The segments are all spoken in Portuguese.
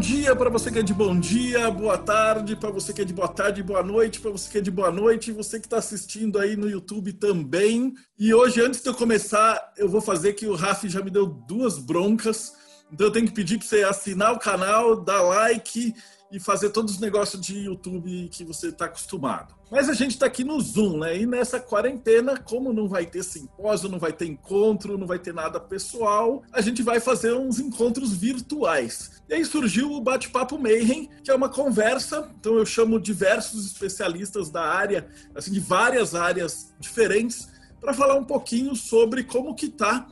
dia para você que é de bom dia, boa tarde para você que é de boa tarde, boa noite para você que é de boa noite, você que está assistindo aí no YouTube também. E hoje, antes de eu começar, eu vou fazer que o Rafi já me deu duas broncas, então eu tenho que pedir para você assinar o canal, dar like e fazer todos os negócios de YouTube que você está acostumado. Mas a gente está aqui no Zoom, né? E nessa quarentena, como não vai ter simpósio, não vai ter encontro, não vai ter nada pessoal, a gente vai fazer uns encontros virtuais. E aí surgiu o Bate-Papo Mayhem, que é uma conversa, então eu chamo diversos especialistas da área, assim, de várias áreas diferentes, para falar um pouquinho sobre como que está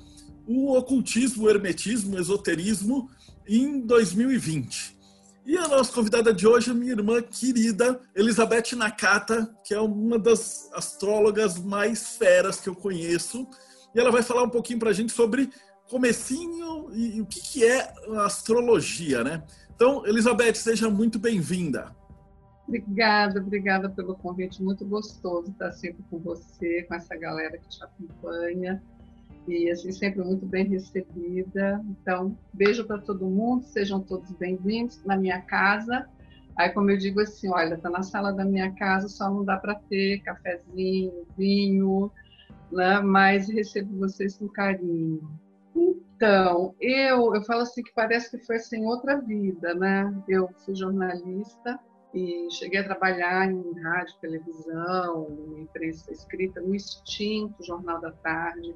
o ocultismo, o hermetismo, o esoterismo em 2020. E a nossa convidada de hoje é minha irmã querida, Elizabeth Nakata, que é uma das astrólogas mais feras que eu conheço. E ela vai falar um pouquinho para a gente sobre comecinho e, o que, que é a astrologia, né? Então, Elizabeth, seja muito bem-vinda. Obrigada, obrigada pelo convite. Muito gostoso estar sempre com você, com essa galera que te acompanha e assim sempre muito bem recebida. Então, beijo para todo mundo, sejam todos bem-vindos na minha casa. Aí, como eu digo assim, olha, tá na sala da minha casa, só não dá para ter cafezinho, vinho, né? Mas recebo vocês com carinho. Então, eu eu falo assim que parece que foi assim outra vida, né? Eu fui jornalista e cheguei a trabalhar em rádio, televisão, imprensa escrita, no extinto Jornal da Tarde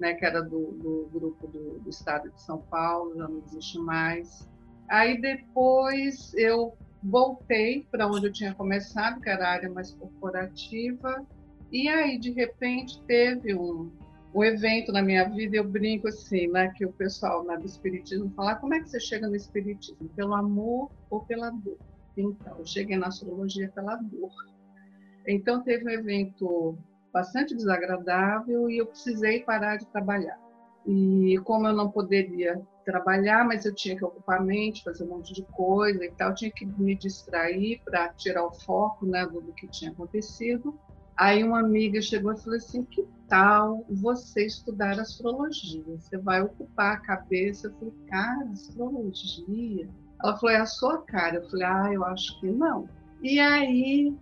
né, que era do, do grupo do, do, estado de São Paulo, já não existe mais. Aí depois eu voltei para onde eu tinha começado, que era a área mais corporativa, e aí de repente teve um, um evento na minha vida, eu brinco assim, né, que o pessoal né, do Espiritismo fala, como é que você chega no Espiritismo? Pelo amor ou pela dor? Então, eu cheguei na astrologia pela dor. Então, teve um evento bastante desagradável e eu precisei parar de trabalhar. E como eu não poderia trabalhar, mas eu tinha que ocupar a mente, fazer um monte de coisa e tal, tinha que me distrair para tirar o foco né, do, do que tinha acontecido. Aí uma amiga chegou e falou assim: que tal você estudar astrologia? Você vai ocupar a cabeça. Eu falei, cara, astrologia? Ela falou, é a sua cara. Eu falei, ah, eu acho que não. E aí,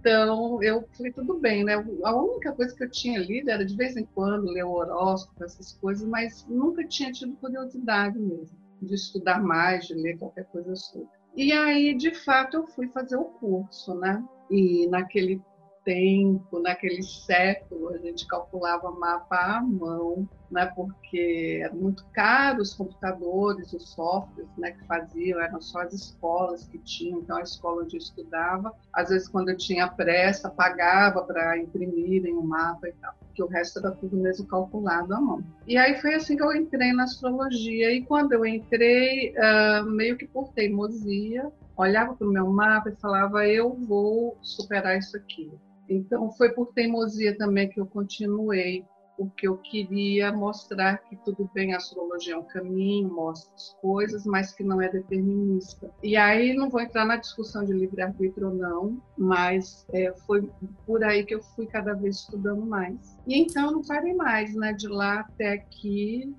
então, eu falei, tudo bem, né? A única coisa que eu tinha lido era de vez em quando ler o horóscopo, essas coisas, mas nunca tinha tido curiosidade mesmo de estudar mais, de ler qualquer coisa sobre. E aí, de fato, eu fui fazer o curso, né? E naquele tempo, naquele século, a gente calculava mapa à mão, né, porque era muito caro os computadores, os softwares né, que faziam, eram só as escolas que tinham, então a escola onde eu estudava, às vezes quando eu tinha pressa, pagava para imprimirem o um mapa e tal, porque o resto era tudo mesmo calculado à mão. E aí foi assim que eu entrei na astrologia, e quando eu entrei, uh, meio que por teimosia, olhava para o meu mapa e falava, eu vou superar isso aqui então, foi por teimosia também que eu continuei, porque eu queria mostrar que tudo bem, a astrologia é um caminho, mostra as coisas, mas que não é determinista. E aí, não vou entrar na discussão de livre-arbítrio ou não, mas é, foi por aí que eu fui cada vez estudando mais. E então, não parei mais, né? De lá até aqui,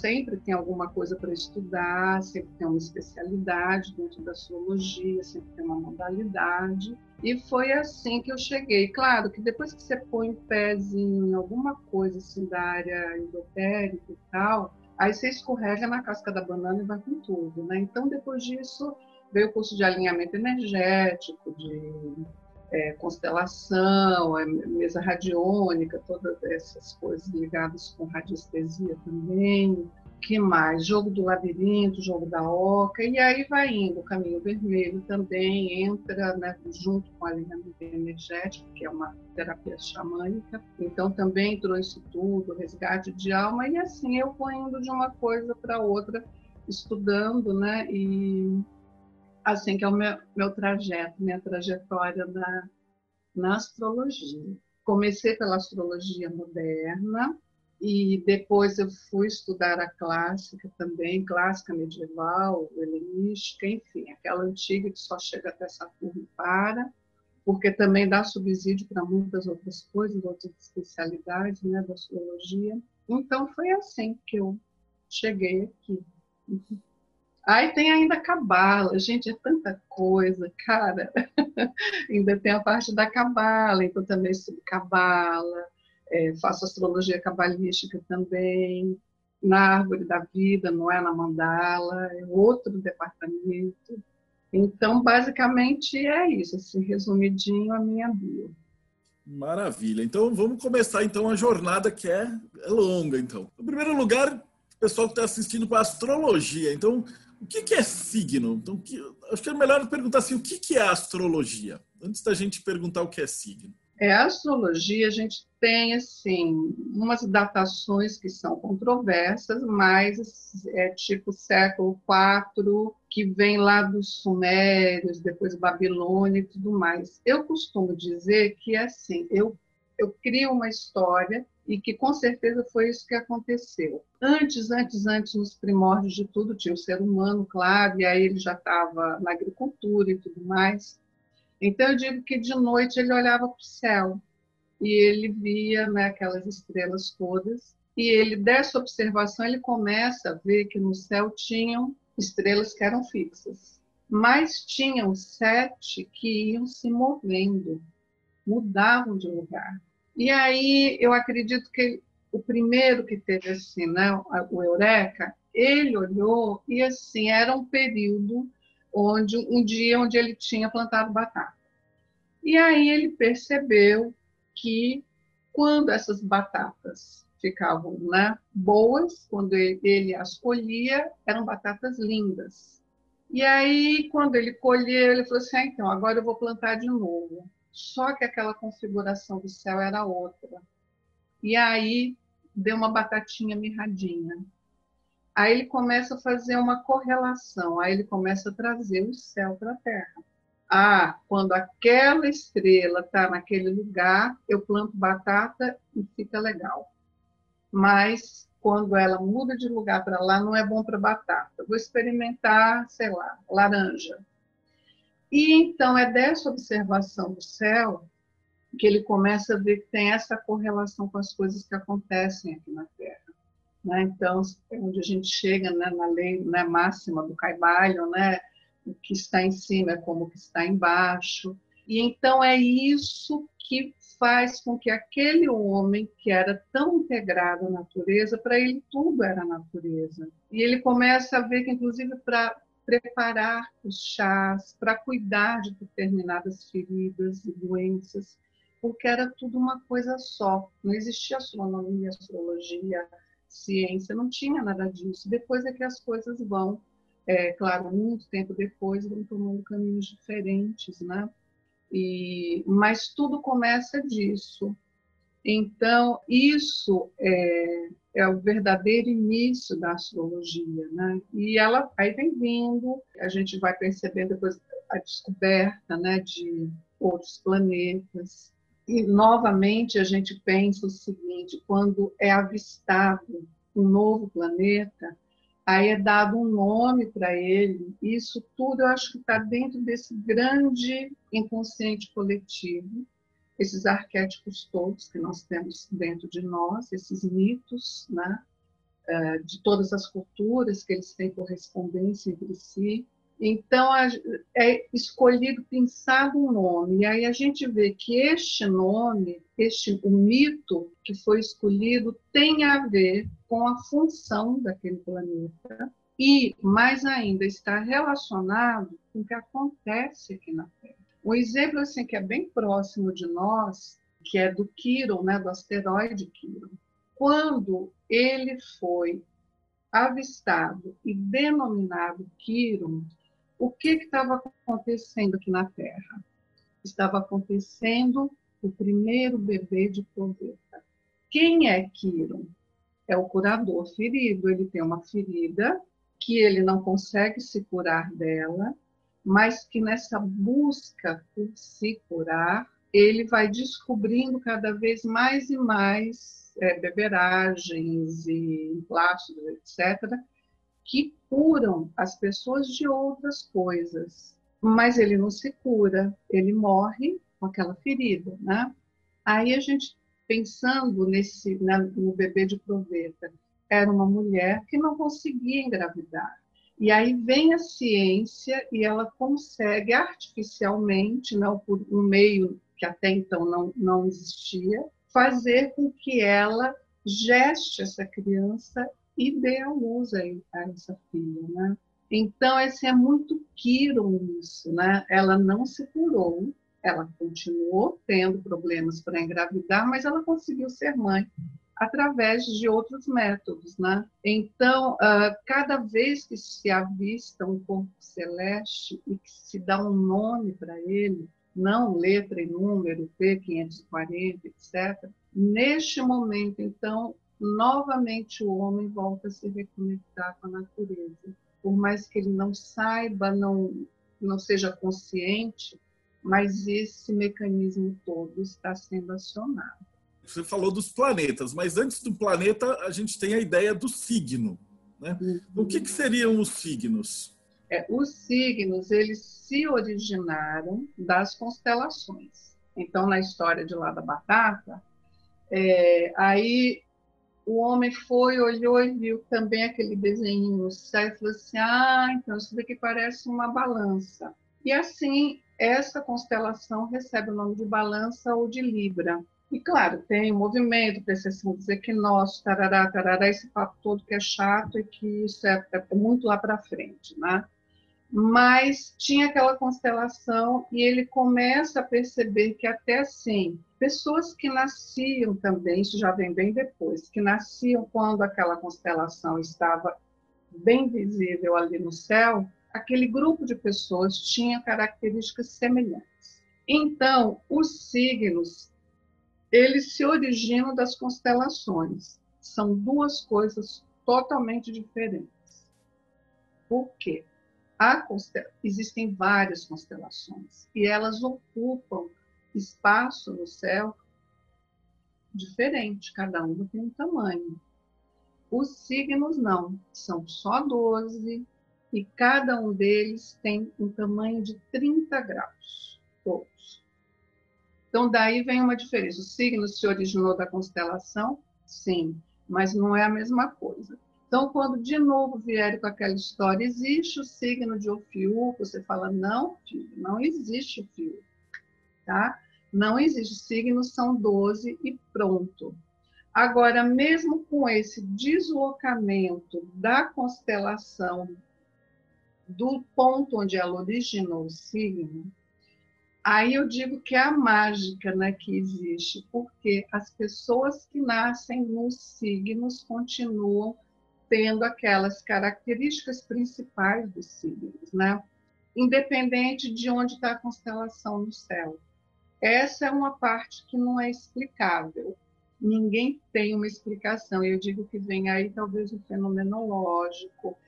sempre tem alguma coisa para estudar, sempre tem uma especialidade dentro da astrologia, sempre tem uma modalidade. E foi assim que eu cheguei. Claro que depois que você põe o pezinho em alguma coisa assim da área esotérica e tal, aí você escorrega na casca da banana e vai com tudo, né? Então depois disso veio o curso de alinhamento energético, de é, constelação, mesa radiônica, todas essas coisas ligadas com radiestesia também que mais? Jogo do labirinto, jogo da oca, e aí vai indo. O caminho vermelho também entra né, junto com a alinhamento energético, que é uma terapia xamânica. Então também entrou isso tudo, resgate de alma, e assim eu vou indo de uma coisa para outra, estudando, né? E assim que é o meu, meu trajeto, minha trajetória na, na astrologia. comecei pela astrologia moderna e depois eu fui estudar a clássica também, clássica medieval, helenística, enfim, aquela antiga que só chega até Saturno e para, porque também dá subsídio para muitas outras coisas, outras especialidades né, da astrologia. Então foi assim que eu cheguei aqui. Aí tem ainda cabala, gente, é tanta coisa, cara. ainda tem a parte da cabala, então também estudo cabala, é, faço astrologia cabalística também, na árvore da vida, não é na mandala, é outro departamento. Então, basicamente é isso, assim, resumidinho a minha bio. Maravilha. Então, vamos começar então a jornada que é, é longa, então. Em primeiro lugar, o pessoal que está assistindo para astrologia. Então, o que, que é signo? Então, que, acho que é melhor perguntar assim, o que, que é astrologia? Antes da gente perguntar o que é signo. É, a astrologia, a gente tem, assim, umas datações que são controversas, mas é tipo século IV, que vem lá dos Sumérios, depois Babilônia e tudo mais. Eu costumo dizer que, assim, eu, eu crio uma história e que com certeza foi isso que aconteceu. Antes, antes, antes, nos primórdios de tudo, tinha o ser humano, claro, e aí ele já estava na agricultura e tudo mais. Então eu digo que de noite ele olhava para o céu e ele via né, aquelas estrelas todas. E ele dessa observação ele começa a ver que no céu tinham estrelas que eram fixas, mas tinham sete que iam se movendo, mudavam de lugar. E aí eu acredito que o primeiro que teve assim, né, o Eureka, ele olhou e assim era um período onde um dia onde ele tinha plantado batata. E aí ele percebeu que quando essas batatas ficavam né, boas, quando ele, as colhia, eram batatas lindas. E aí, quando ele colheu, ele falou assim: ah, então, agora eu vou plantar de novo. Só que aquela configuração do céu era outra. E aí deu uma batatinha mirradinha. Aí ele começa a fazer uma correlação, aí ele começa a trazer o céu para a Terra. Ah, quando aquela estrela está naquele lugar, eu planto batata e fica legal. Mas quando ela muda de lugar para lá, não é bom para batata. Vou experimentar, sei lá, laranja. E então é dessa observação do céu que ele começa a ver que tem essa correlação com as coisas que acontecem aqui na Terra. Né? Então, é onde a gente chega né, na lei né, máxima do Caibalion, né? o que está em cima é como o que está embaixo. E então é isso que faz com que aquele homem que era tão integrado à natureza, para ele tudo era natureza. E ele começa a ver que, inclusive, para preparar os chás, para cuidar de determinadas feridas e doenças, porque era tudo uma coisa só. Não existia astronomia, astrologia, ciência, não tinha nada disso. Depois é que as coisas vão, é, claro, muito tempo depois, vão tomando caminhos diferentes, né? E, mas tudo começa disso. Então, isso é, é o verdadeiro início da astrologia, né? E ela aí vem vindo, a gente vai percebendo depois a descoberta, né, de outros planetas. E novamente a gente pensa o seguinte: quando é avistado um novo planeta, aí é dado um nome para ele. Isso tudo eu acho que está dentro desse grande inconsciente coletivo esses arquétipos todos que nós temos dentro de nós, esses mitos, né, é, de todas as culturas que eles têm correspondência entre si. Então é escolhido, pensado um nome, e aí a gente vê que este nome, este o mito que foi escolhido, tem a ver com a função daquele planeta e, mais ainda, está relacionado com o que acontece aqui na Terra. Um exemplo assim que é bem próximo de nós, que é do Quiron, né, do asteroide Quiron. Quando ele foi avistado e denominado Quiron, o que estava acontecendo aqui na Terra? Estava acontecendo o primeiro bebê de proveta. Quem é Quiron? É o curador ferido. Ele tem uma ferida que ele não consegue se curar dela, mas que nessa busca por se curar, ele vai descobrindo cada vez mais e mais é, beberagens e plásticos, etc., que curam as pessoas de outras coisas. Mas ele não se cura, ele morre com aquela ferida, né? Aí a gente pensando nesse no bebê de proveta, era uma mulher que não conseguia engravidar. E aí vem a ciência e ela consegue artificialmente, não por um meio que até então não, não existia, fazer com que ela geste essa criança e dê a luz a, a essa filha, né? Então, esse é muito Kiron isso, né? Ela não se curou, ela continuou tendo problemas para engravidar, mas ela conseguiu ser mãe através de outros métodos, né? Então, uh, cada vez que se avista um corpo celeste e que se dá um nome para ele, não letra e número, P540, etc. Neste momento, então, novamente o homem volta a se reconectar com a natureza. Por mais que ele não saiba, não, não seja consciente, mas esse mecanismo todo está sendo acionado. Você falou dos planetas, mas antes do planeta, a gente tem a ideia do signo. Né? O que, que seriam os signos? É, os signos, eles se originaram das constelações. Então, na história de lá da batata, é, aí o homem foi, olhou e viu também aquele desenho céu e falou assim, ah, então isso daqui parece uma balança. E assim, essa constelação recebe o nome de balança ou de Libra. E claro, tem movimento, precessão dos equinócios, tarará, tarará, esse papo todo que é chato e que isso é, é muito lá para frente, né? Mas tinha aquela constelação e ele começa a perceber que até assim, pessoas que nasciam também, isso já vem bem depois, que nasciam quando aquela constelação estava bem visível ali no céu, aquele grupo de pessoas tinha características semelhantes. Então, os signos eles se originam das constelações. São duas coisas totalmente diferentes. Por quê? Constel... Existem várias constelações e elas ocupam espaço no céu diferente, cada uma tem um tamanho. Os signos não, são só 12 e cada um deles tem um tamanho de 30 graus, todos. Então, daí vem uma diferença. O signo se originou da constelação? Sim, mas não é a mesma coisa. Então, quando de novo vierem com aquela história, existe o signo de Ofiu, você fala, não, filho, não existe o Fio, tá? Não existe, os signos são 12 e pronto. Agora, mesmo com esse deslocamento da constelação do ponto onde ela originou o signo, Aí eu digo que é a mágica né, que existe, porque as pessoas que nascem nos signos continuam tendo aquelas características principais dos signos, né? independente de onde está a constelação no céu. Essa é uma parte que não é explicável. Ninguém tem uma explicação. Eu digo que vem aí talvez o fenomenológico,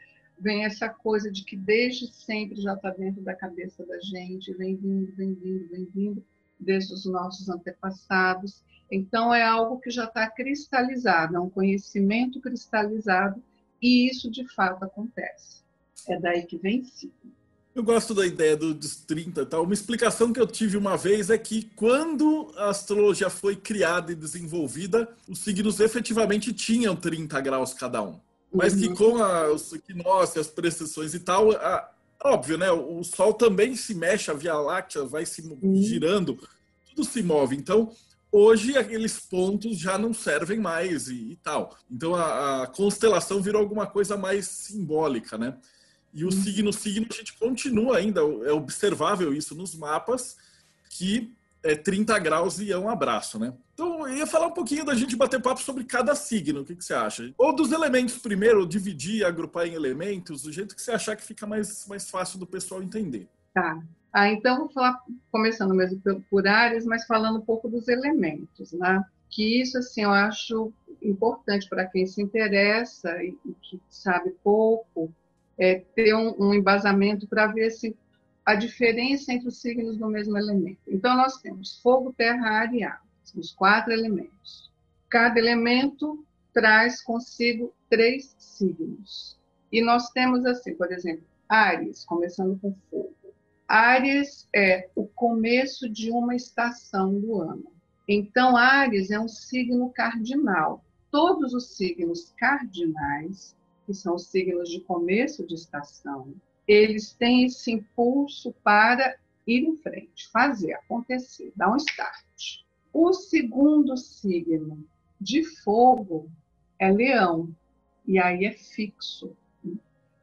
vem essa coisa de que desde sempre já está dentro da cabeça da gente, vem vindo, vem vindo, vem vindo, desde os nossos antepassados. Então, é algo que já está cristalizado, é um conhecimento cristalizado, e isso de fato acontece. É daí que vem sim. Eu gosto da ideia do, dos 30 tal. Uma explicação que eu tive uma vez é que quando a astrologia foi criada e desenvolvida, os signos efetivamente tinham 30 graus cada um mas que uhum. com a, os equinócios, as precessões e tal, a, óbvio, né? O Sol também se mexe, a Via Láctea vai se uhum. girando, tudo se move. Então, hoje aqueles pontos já não servem mais e, e tal. Então, a, a, constelação virou alguma coisa mais simbólica, né? E o uhum. signo, signo, a gente continua ainda, é observável isso nos mapas, que é 30 graus e é um abraço, né? Então, eu ia falar um pouquinho da gente bater papo sobre cada signo, o que, que você acha? Ou dos elementos primeiro, dividir, agrupar em elementos, do jeito que você achar que fica mais, mais fácil do pessoal entender. Tá. Ah, então, vou falar, começando mesmo por áreas, mas falando um pouco dos elementos, né? Que isso, assim, eu acho importante para quem se interessa e, que sabe pouco, é ter um, um embasamento para ver se a diferença entre os signos do mesmo elemento. Então, nós temos fogo, terra, ar e água. Os quatro elementos. Cada elemento traz consigo três signos. E nós temos assim, por exemplo, Ares, começando com fogo. Ares é o começo de uma estação do ano. Então, Ares é um signo cardinal. Todos os signos cardinais, que são os signos de começo de estação, eles têm esse impulso para ir em frente, fazer acontecer, dar um start. O segundo signo de fogo é leão, e aí é fixo,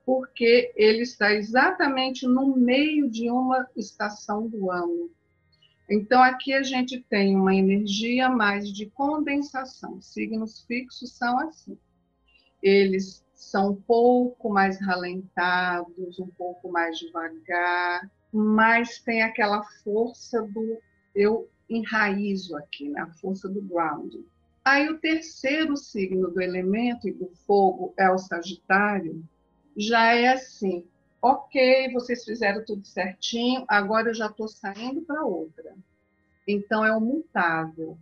porque ele está exatamente no meio de uma estação do ano. Então, aqui a gente tem uma energia mais de condensação. Signos fixos são assim. Eles são um pouco mais ralentados, um pouco mais devagar, mas tem aquela força do eu enraizo aqui, né? a força do ground. Aí o terceiro signo do elemento e do fogo é o Sagitário, já é assim, ok, vocês fizeram tudo certinho, agora eu já estou saindo para outra. Então, é o mutável.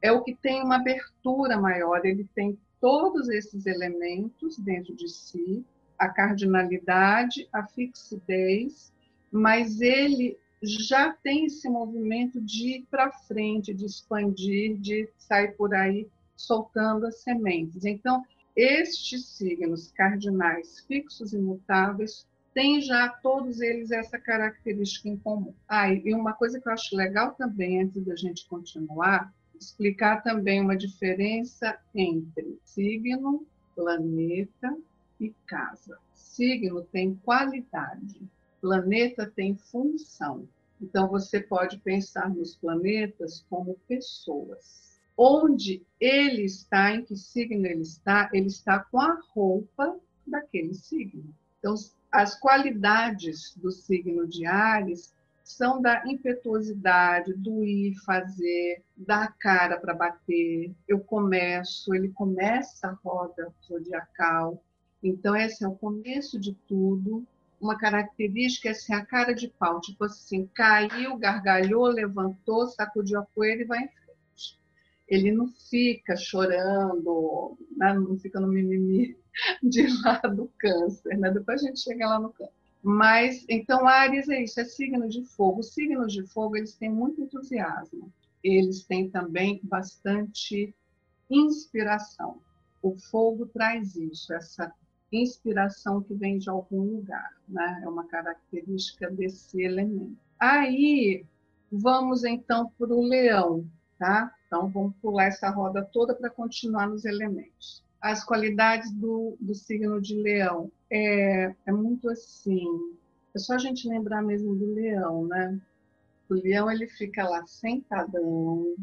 É o que tem uma abertura maior, ele tem todos esses elementos dentro de si, a cardinalidade, a fixidez, mas ele já tem esse movimento de ir para frente, de expandir, de sair por aí soltando as sementes. Então, estes signos cardinais fixos e mutáveis têm já todos eles essa característica em comum. Ah, e uma coisa que eu acho legal também, antes da gente continuar, explicar também uma diferença entre signo, planeta e casa. Signo tem qualidade, planeta tem função. Então você pode pensar nos planetas como pessoas. Onde ele está, em que signo ele está, ele está com a roupa daquele signo. Então, as qualidades do signo de Ares são da impetuosidade, do ir fazer, da cara para bater. Eu começo, ele começa a roda zodiacal. Então, esse é o começo de tudo. Uma característica é a cara de pau, tipo assim, caiu, gargalhou, levantou, sacudiu a poeira e vai em frente. Ele não fica chorando, né? não fica no mimimi de lá do câncer, né? Depois a gente chega lá no câncer. Mas, então, Ares é isso, é signo de fogo. Os signos de fogo, eles têm muito entusiasmo. Eles têm também bastante inspiração. O fogo traz isso, essa inspiração que vem de algum lugar, né? É uma característica desse elemento. Aí, vamos então para o leão, tá? Então, vamos pular essa roda toda para continuar nos elementos as qualidades do, do signo de leão. É, é muito assim. É só a gente lembrar mesmo do leão, né? O leão ele fica lá sentadão,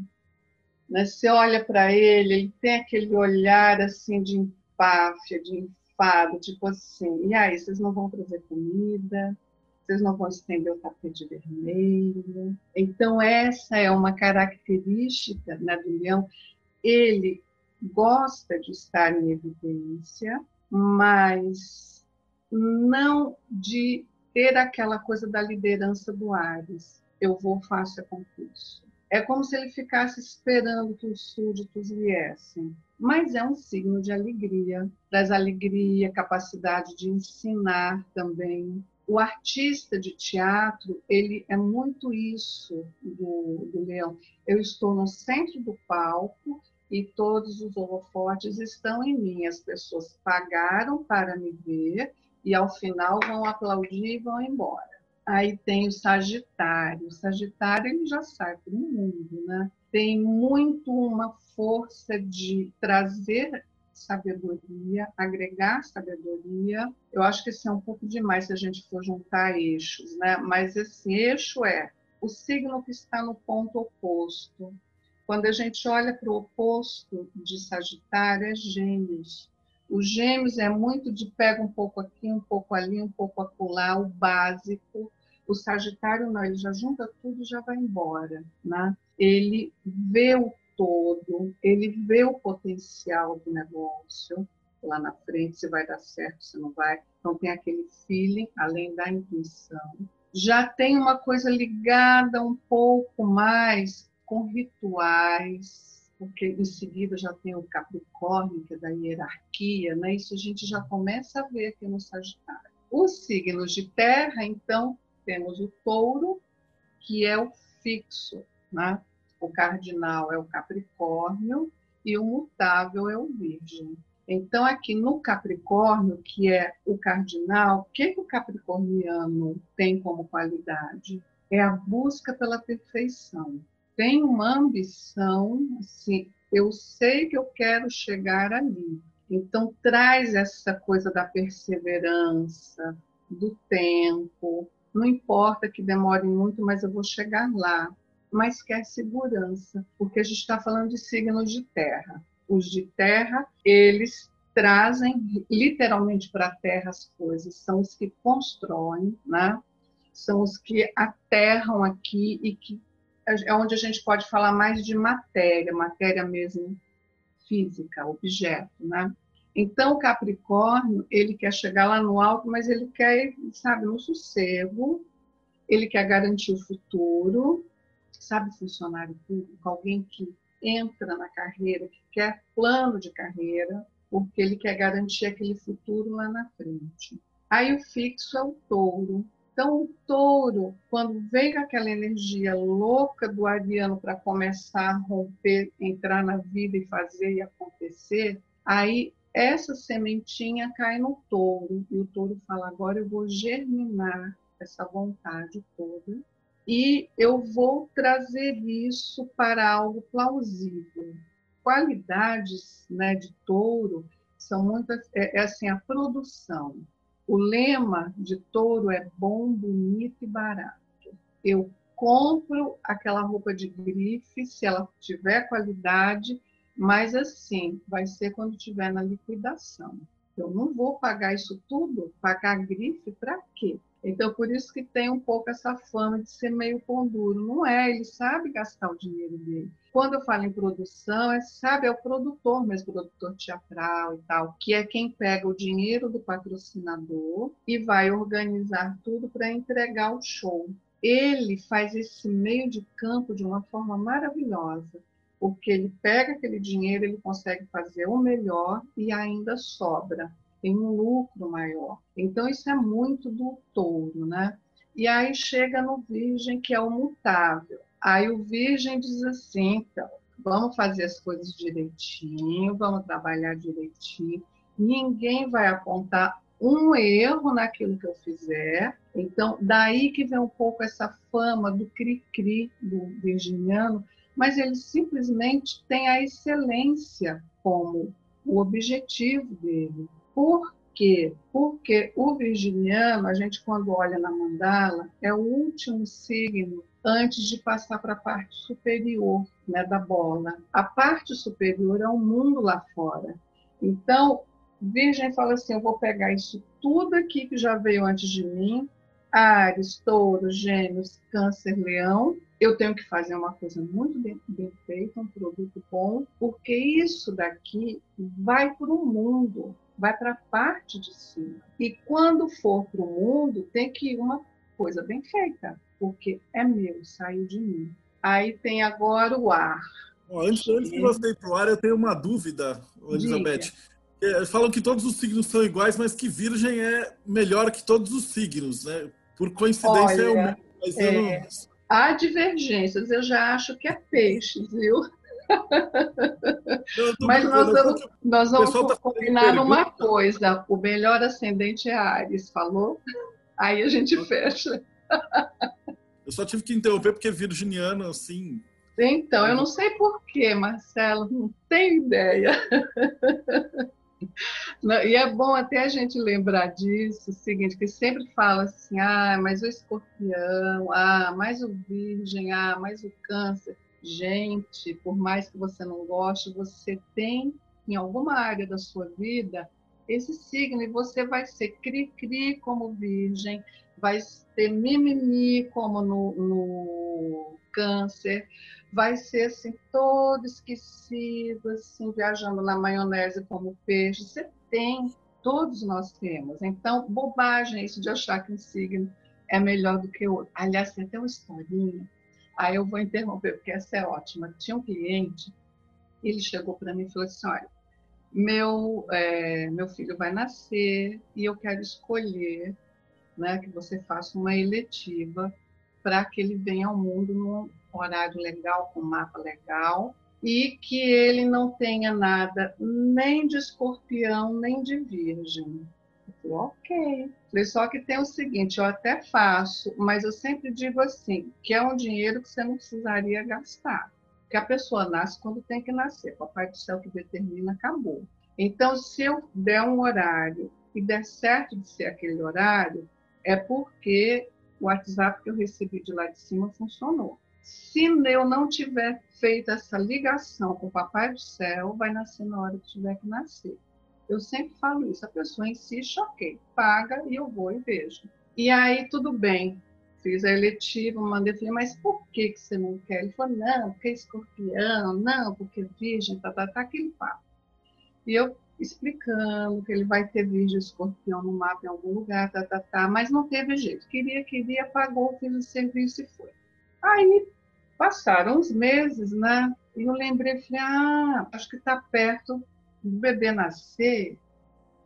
né? Você olha para ele, ele tem aquele olhar assim de empáfia, de enfado, tipo assim, e aí, vocês não vão trazer comida, vocês não vão estender o tapete vermelho. Então, essa é uma característica né, do leão. Ele gosta de estar em evidência, mas não de ter aquela coisa da liderança do Ares. Eu vou, faço concurso. É como se ele ficasse esperando que os súditos viessem. Mas é um signo de alegria, traz alegria, capacidade de ensinar também. O artista de teatro, ele é muito isso do, do leão. Eu estou no centro do palco, e todos os holofotes estão em mim. As pessoas pagaram para me ver e ao final vão aplaudir e vão embora. Aí tem o Sagitário. O Sagitário ele já sai para o mundo, né? Tem muito uma força de trazer sabedoria, agregar sabedoria. Eu acho que isso é um pouco demais se a gente for juntar eixos, né? Mas esse eixo é o signo que está no ponto oposto, quando a gente olha para o oposto de Sagitário, é Gêmeos. O Gêmeos é muito de pega um pouco aqui, um pouco ali, um pouco acolá, o básico. O Sagitário não, ele já junta tudo e já vai embora, né? Ele vê o todo, ele vê o potencial do negócio lá na frente, se vai dar certo, se não vai. Então tem aquele feeling, além da intuição. já tem uma coisa ligada um pouco mais com rituais, porque em seguida já tem o Capricórnio, que é da hierarquia, né? Isso a gente já começa a ver aqui no Sagitário. Os signos de terra, então, temos o touro, que é o fixo, né? O cardinal é o Capricórnio e o mutável é o Virgem. Então, aqui no Capricórnio, que é o cardinal, o que, que o capricorniano tem como qualidade? É a busca pela perfeição. Tem uma ambição, assim, eu sei que eu quero chegar ali. Então, traz essa coisa da perseverança, do tempo. Não importa que demore muito, mas eu vou chegar lá. Mas quer segurança, porque a gente está falando de signos de terra os de terra, eles trazem literalmente para a terra as coisas, são os que constroem, né? são os que aterram aqui e que é onde a gente pode falar mais de matéria, matéria mesmo física, objeto, né? Então, o Capricórnio, ele quer chegar lá no alto, mas ele quer, sabe, no sossego, ele quer garantir o futuro, sabe, funcionário público, alguém que entra na carreira, que quer plano de carreira, porque ele quer garantir aquele futuro lá na frente. Aí o fixo é o touro. Então, o touro, quando vem aquela energia louca do ariano para começar a romper, entrar na vida e fazer e acontecer, aí essa sementinha cai no touro. E o touro fala: agora eu vou germinar essa vontade toda e eu vou trazer isso para algo plausível. Qualidades né, de touro são muitas, é, é assim, a produção. O lema de touro é bom, bonito e barato. Eu compro aquela roupa de grife, se ela tiver qualidade, mas assim, vai ser quando tiver na liquidação. Eu não vou pagar isso tudo, pagar grife para quê? Então, por isso que tem um pouco essa fama de ser meio pão duro. Não é, ele sabe gastar o dinheiro dele. Quando eu falo em produção, é, sabe, é o produtor mesmo, produtor teatral e tal, que é quem pega o dinheiro do patrocinador e vai organizar tudo para entregar o show. Ele faz esse meio de campo de uma forma maravilhosa, porque ele pega aquele dinheiro, ele consegue fazer o melhor e ainda sobra tem um lucro maior. Então, isso é muito do touro, né? E aí chega no virgem, que é o mutável. Aí o virgem diz assim, então, vamos fazer as coisas direitinho, vamos trabalhar direitinho, ninguém vai apontar um erro naquilo que eu fizer. Então, daí que vem um pouco essa fama do cri-cri do virginiano, mas ele simplesmente tem a excelência como o objetivo dele. Por quê? Porque o virginiano, a gente quando olha na mandala, é o último signo antes de passar para a parte superior né, da bola. A parte superior é o mundo lá fora. Então, Virgem fala assim: eu vou pegar isso tudo aqui que já veio antes de mim, Ares, Touro, Gêmeos, Câncer, Leão. Eu tenho que fazer uma coisa muito bem, bem feita, um produto bom, porque isso daqui vai para o mundo vai para a parte de cima. E quando for para o mundo, tem que ir uma coisa bem feita, porque é meu, saiu de mim. Aí tem agora o ar. Bom, antes, antes de você ir para o ar, eu tenho uma dúvida, Elizabeth. É, falam que todos os signos são iguais, mas que Virgem é melhor que todos os signos, né? Por coincidência Olha, é o mas é, não... Há divergências, eu já acho que é peixes, viu? Mas nós vamos, nós vamos tá combinar uma coisa: o melhor ascendente é Ares, falou? Aí a gente fecha. Eu só tive que interromper porque é virginiano, assim. Então, eu não sei porquê, Marcelo, não tenho ideia. E é bom até a gente lembrar disso, o seguinte, que sempre fala assim, ah, mas o escorpião, ah, mais o virgem, ah, mais o câncer gente, por mais que você não goste, você tem em alguma área da sua vida esse signo e você vai ser cri-cri como virgem, vai ter mimimi como no, no câncer, vai ser assim todo esquecido, assim viajando na maionese como peixe. Você tem, todos nós temos. Então, bobagem isso de achar que um signo é melhor do que o outro. Aliás, tem até uma historinha. Aí eu vou interromper, porque essa é ótima. Tinha um cliente, ele chegou para mim e falou assim: olha, meu, é, meu filho vai nascer e eu quero escolher né, que você faça uma eletiva para que ele venha ao mundo num horário legal, com mapa legal, e que ele não tenha nada nem de escorpião, nem de virgem. Falei, ok. Falei, só que tem o seguinte, eu até faço, mas eu sempre digo assim, que é um dinheiro que você não precisaria gastar. Porque a pessoa nasce quando tem que nascer. Papai do céu que determina, acabou. Então, se eu der um horário e der certo de ser aquele horário, é porque o WhatsApp que eu recebi de lá de cima funcionou. Se eu não tiver feito essa ligação com o Papai do Céu, vai nascer na hora que tiver que nascer. Eu sempre falo isso. A pessoa insiste, ok, paga e eu vou e vejo. E aí, tudo bem. Fiz a eletiva, mandei, falei, mas por que, que você não quer? Ele falou, não, porque é escorpião, não, porque virgem, tá, tá, tá, aquele papo. E eu explicando que ele vai ter virgem escorpião no mapa em algum lugar, tá, tá, tá, mas não teve jeito. Queria, queria, pagou, fez o serviço e foi. Aí passaram uns meses, né? E eu lembrei, falei, ah, acho que está perto do bebê nascer.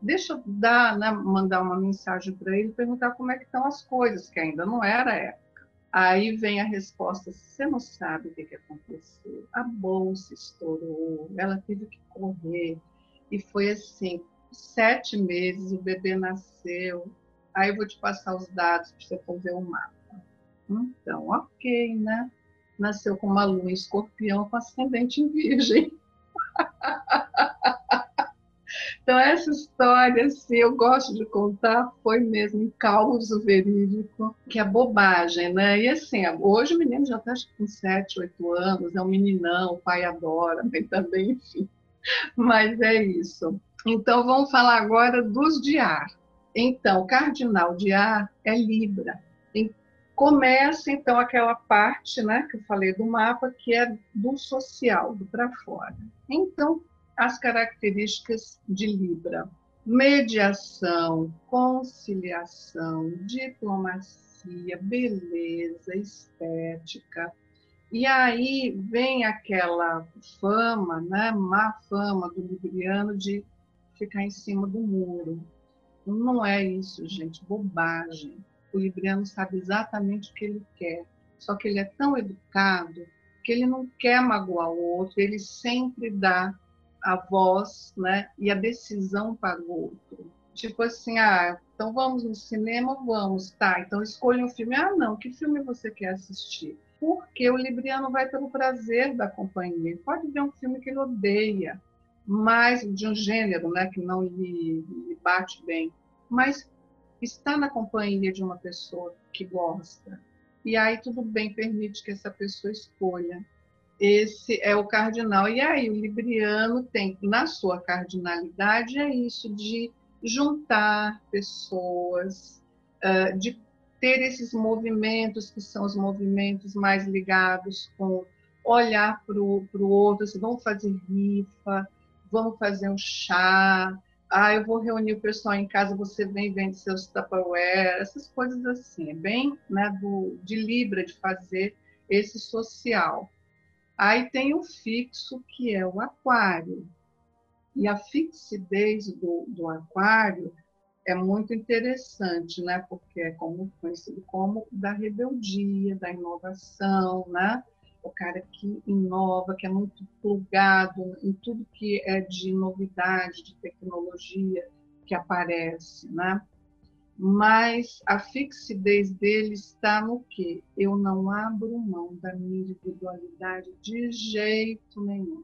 Deixa eu dar, né, mandar uma mensagem para ele, perguntar como é que estão as coisas, que ainda não era época. Aí vem a resposta: você não sabe o que, que aconteceu. A bolsa estourou, ela teve que correr. E foi assim: sete meses, o bebê nasceu. Aí eu vou te passar os dados para você fazer o mapa. Então, ok, né? Nasceu com uma lua em escorpião com ascendente em virgem. então, essa história, assim, eu gosto de contar, foi mesmo um caos verídico, que é bobagem, né? E assim, hoje o menino já está com 7, 8 anos, é um meninão, o pai adora, mas também, enfim. Mas é isso. Então, vamos falar agora dos de ar. Então, o cardinal de ar é Libra. Começa, então, aquela parte né, que eu falei do mapa, que é do social, do para fora. Então, as características de Libra: mediação, conciliação, diplomacia, beleza, estética. E aí vem aquela fama, né, má fama do libriano de ficar em cima do muro. Não é isso, gente, bobagem o libriano sabe exatamente o que ele quer, só que ele é tão educado que ele não quer magoar o outro, ele sempre dá a voz né, e a decisão para o outro. Tipo assim, ah, então vamos no cinema? Vamos, tá, então escolha um filme. Ah, não, que filme você quer assistir? Porque o libriano vai pelo prazer da companhia. Ele pode ver um filme que ele odeia, mas de um gênero né, que não lhe, lhe bate bem. Mas está na companhia de uma pessoa que gosta. E aí tudo bem, permite que essa pessoa escolha. Esse é o cardinal. E aí o libriano tem, na sua cardinalidade, é isso de juntar pessoas, de ter esses movimentos que são os movimentos mais ligados com olhar para o outro, assim, vamos fazer rifa, vamos fazer um chá, ah, eu vou reunir o pessoal em casa, você vem vende seus Tupperware, essas coisas assim, é bem né, do, de Libra de fazer esse social. Aí tem o fixo, que é o aquário. E a fixidez do, do aquário é muito interessante, né? Porque é como, conhecido como da rebeldia, da inovação, né? o cara que inova, que é muito plugado em tudo que é de novidade, de tecnologia que aparece, né? Mas a fixidez dele está no que? Eu não abro mão da minha individualidade de jeito nenhum.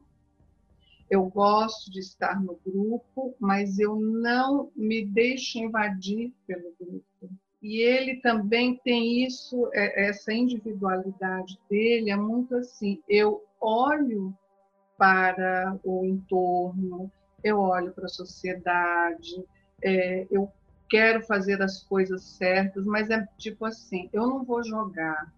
Eu gosto de estar no grupo, mas eu não me deixo invadir pelo grupo e ele também tem isso, é, essa individualidade dele é muito assim. Eu olho para o entorno, eu olho para a sociedade, é, eu quero fazer as coisas certas, mas é tipo assim: eu não vou jogar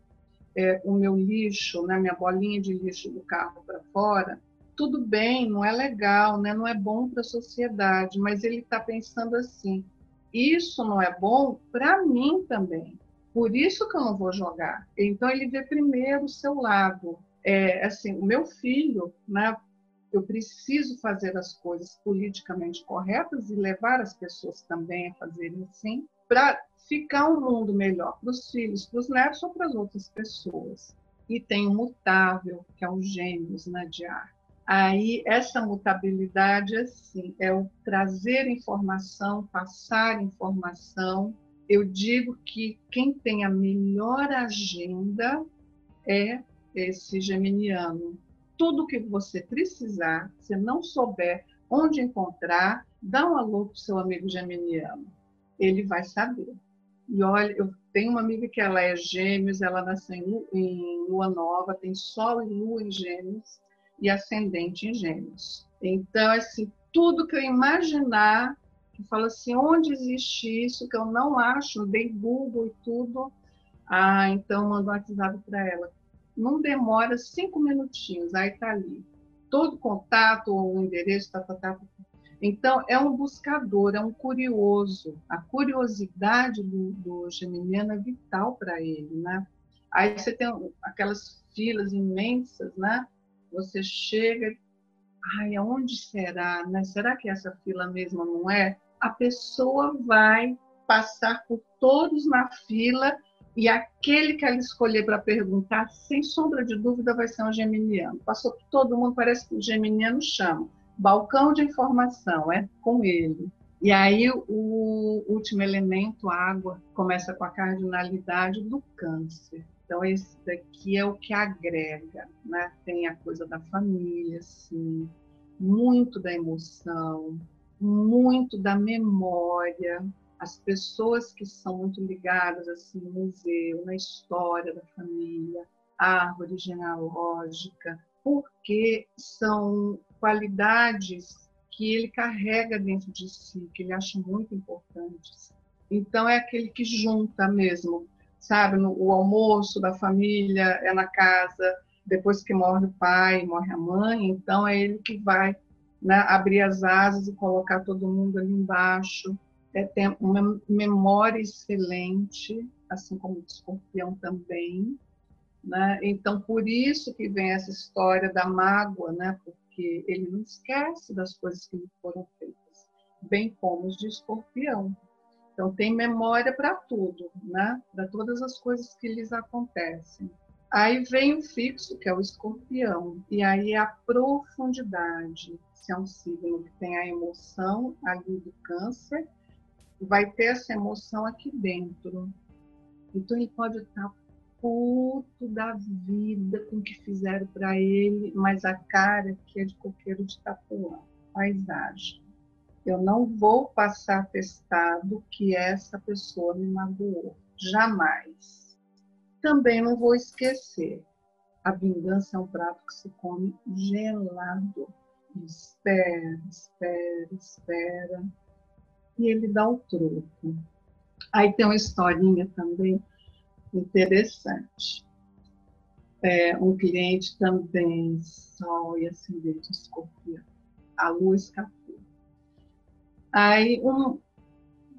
é, o meu lixo, né, minha bolinha de lixo do carro para fora. Tudo bem, não é legal, né, não é bom para a sociedade, mas ele está pensando assim: isso não é bom para mim também. Por isso que eu não vou jogar. Então ele vê primeiro o seu lado. É, assim, o meu filho, né, eu preciso fazer as coisas politicamente corretas e levar as pessoas também a fazerem assim, para ficar um mundo melhor para os filhos, para os netos ou para as outras pessoas. E tem o mutável, que é o gêmeos né, de ar. Aí, essa mutabilidade, assim, é o trazer informação, passar informação. Eu digo que quem tem a melhor agenda é esse geminiano. Tudo que você precisar, se não souber onde encontrar, dá um alô para o seu amigo geminiano. Ele vai saber. E olha, eu tenho uma amiga que ela é gêmeos, ela nasceu em lua nova, tem sol e lua em gêmeos e ascendente em gêmeos. Então, assim, tudo que eu imaginar, que fala assim, onde existe isso, que eu não acho, dei Google e tudo, ah, então mando um WhatsApp para ela. Não demora cinco minutinhos, aí tá ali. Todo contato, o endereço, tá, tá, tá, então, é um buscador, é um curioso. A curiosidade do, do geminiano é vital para ele, né? Aí você tem aquelas filas imensas, né? Você chega, ai, aonde será, né? Será que essa fila mesmo não é? A pessoa vai passar por todos na fila e aquele que ela escolher para perguntar, sem sombra de dúvida, vai ser um geminiano. Passou por todo mundo, parece que o geminiano chama balcão de informação, é com ele. E aí o último elemento, água, começa com a cardinalidade do câncer. Então esse daqui é o que agrega, né? Tem a coisa da família, sim, muito da emoção, muito da memória. As pessoas que são muito ligadas assim no museu, na história da família, árvore genealógica, porque são qualidades que ele carrega dentro de si, que ele acha muito importantes. Então é aquele que junta mesmo, sabe? o almoço da família é na casa, depois que morre o pai, morre a mãe, então é ele que vai né, abrir as asas e colocar todo mundo ali embaixo. É, tem uma memória excelente, assim como o escorpião também. Né? Então, por isso que vem essa história da mágoa, né? porque ele não esquece das coisas que lhe foram feitas, bem como os de escorpião. Então, tem memória para tudo, né? para todas as coisas que lhes acontecem. Aí vem o fixo, que é o escorpião, e aí é a profundidade. Se é um signo que tem a emoção ali do câncer, vai ter essa emoção aqui dentro. Então, ele pode estar puto da vida com o que fizeram para ele, mas a cara que é de coqueiro de tapuã, paisagem. Eu não vou passar testado que essa pessoa me magoou, jamais. Também não vou esquecer. A vingança é um prato que se come gelado. Espera, espera, espera. E ele dá o troco. Aí tem uma historinha também interessante. É, um cliente também, Sol e Ascendente Escorpião. A lua escapou. Aí, um,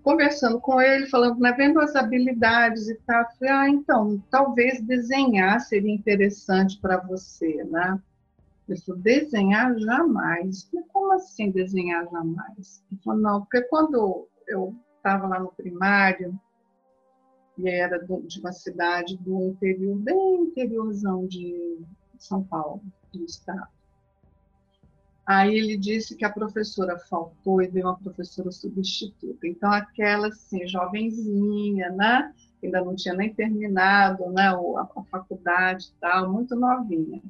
conversando com ele, falando, né, vendo as habilidades e tal, falei, ah, então, talvez desenhar seria interessante para você, né? Falou, desenhar jamais. Falei, como assim desenhar jamais? Ele falou, não, porque quando eu estava lá no primário, e era de uma cidade do interior, bem interiorzão de São Paulo, do estado. Aí ele disse que a professora faltou e veio uma professora substituta. Então, aquela assim, jovenzinha, né? Ainda não tinha nem terminado né? a, a faculdade e tal, muito novinha.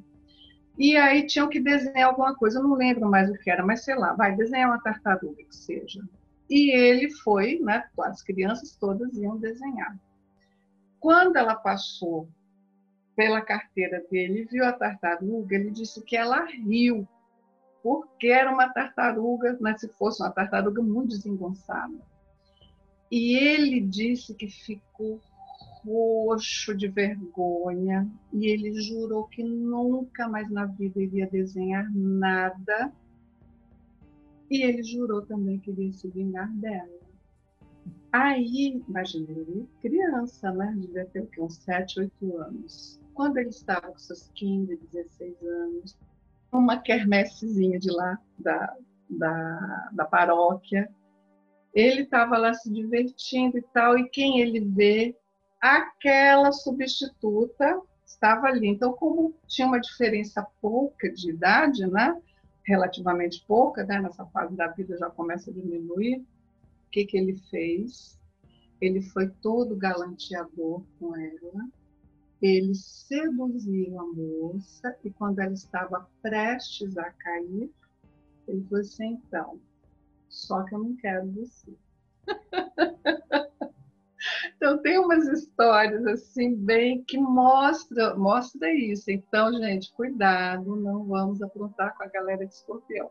E aí tinham que desenhar alguma coisa, eu não lembro mais o que era, mas sei lá, vai desenhar uma tartaruga que seja. E ele foi, né? As crianças todas iam desenhar. Quando ela passou pela carteira dele e viu a tartaruga, ele disse que ela riu, porque era uma tartaruga, né, se fosse uma tartaruga muito desengonçada. E ele disse que ficou roxo de vergonha e ele jurou que nunca mais na vida iria desenhar nada. E ele jurou também que iria se vingar dela. Aí, imaginei, criança, né? Devia ter o quê? uns 7, 8 anos. Quando ele estava com seus 15, 16 anos, uma quermessezinha de lá, da, da, da paróquia, ele estava lá se divertindo e tal, e quem ele vê? Aquela substituta estava ali. Então, como tinha uma diferença pouca de idade, né? relativamente pouca, né? nessa fase da vida já começa a diminuir, o que, que ele fez? Ele foi todo galanteador com ela, ele seduziu a moça e quando ela estava prestes a cair, ele falou assim, então, só que eu não quero você. então tem umas histórias assim bem que mostra, mostra isso. Então, gente, cuidado, não vamos aprontar com a galera de escorpião.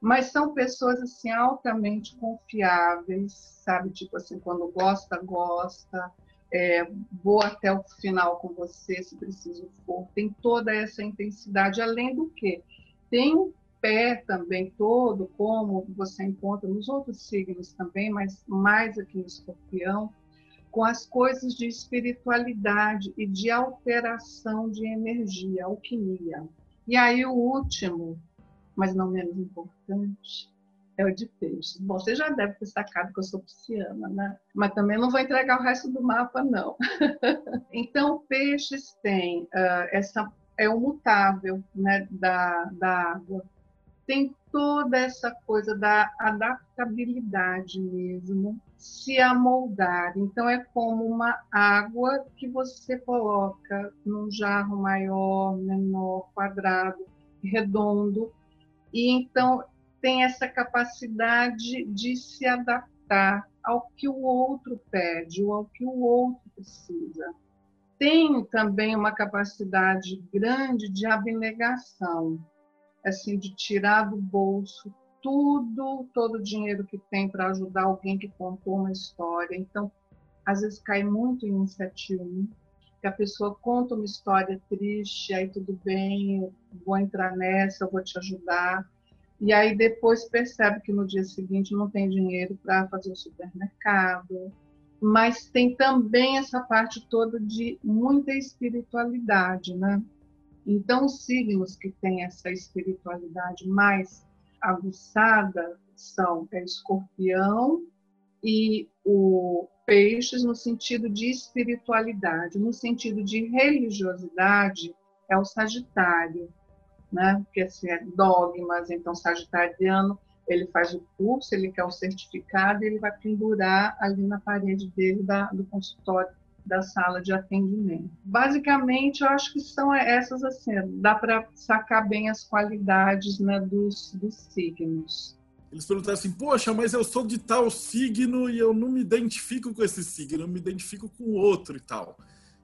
Mas são pessoas assim altamente confiáveis, sabe? Tipo assim, quando gosta, gosta. É, vou até o final com você, se preciso for. Tem toda essa intensidade, além do que tem um pé também todo, como você encontra nos outros signos também, mas mais aqui no escorpião, com as coisas de espiritualidade e de alteração de energia, alquimia. E aí o último, mas não menos importante, é o de peixes. Bom, você já deve ter sacado que eu sou pisciana, né? Mas também não vou entregar o resto do mapa, não. então, peixes tem uh, essa é o mutável né, da, da água tem toda essa coisa da adaptabilidade mesmo, se amoldar. Então, é como uma água que você coloca num jarro maior, menor, quadrado, redondo, e então tem essa capacidade de se adaptar ao que o outro pede ou ao que o outro precisa. Tem também uma capacidade grande de abnegação assim, de tirar do bolso tudo, todo o dinheiro que tem para ajudar alguém que contou uma história. Então, às vezes cai muito em um 71, que a pessoa conta uma história triste, aí tudo bem, vou entrar nessa, eu vou te ajudar. E aí depois percebe que no dia seguinte não tem dinheiro para fazer o supermercado. Mas tem também essa parte toda de muita espiritualidade, né? Então, os signos que têm essa espiritualidade mais aguçada são é, escorpião e o peixes no sentido de espiritualidade, no sentido de religiosidade é o sagitário, né? Porque assim, é dogmas, então sagitariano ele faz o curso, ele quer o certificado, ele vai pendurar ali na parede dele da, do consultório da sala de atendimento. Basicamente, eu acho que são essas assim, dá para sacar bem as qualidades né, dos, dos signos. Eles perguntaram assim, poxa, mas eu sou de tal signo e eu não me identifico com esse signo, eu me identifico com o outro e tal.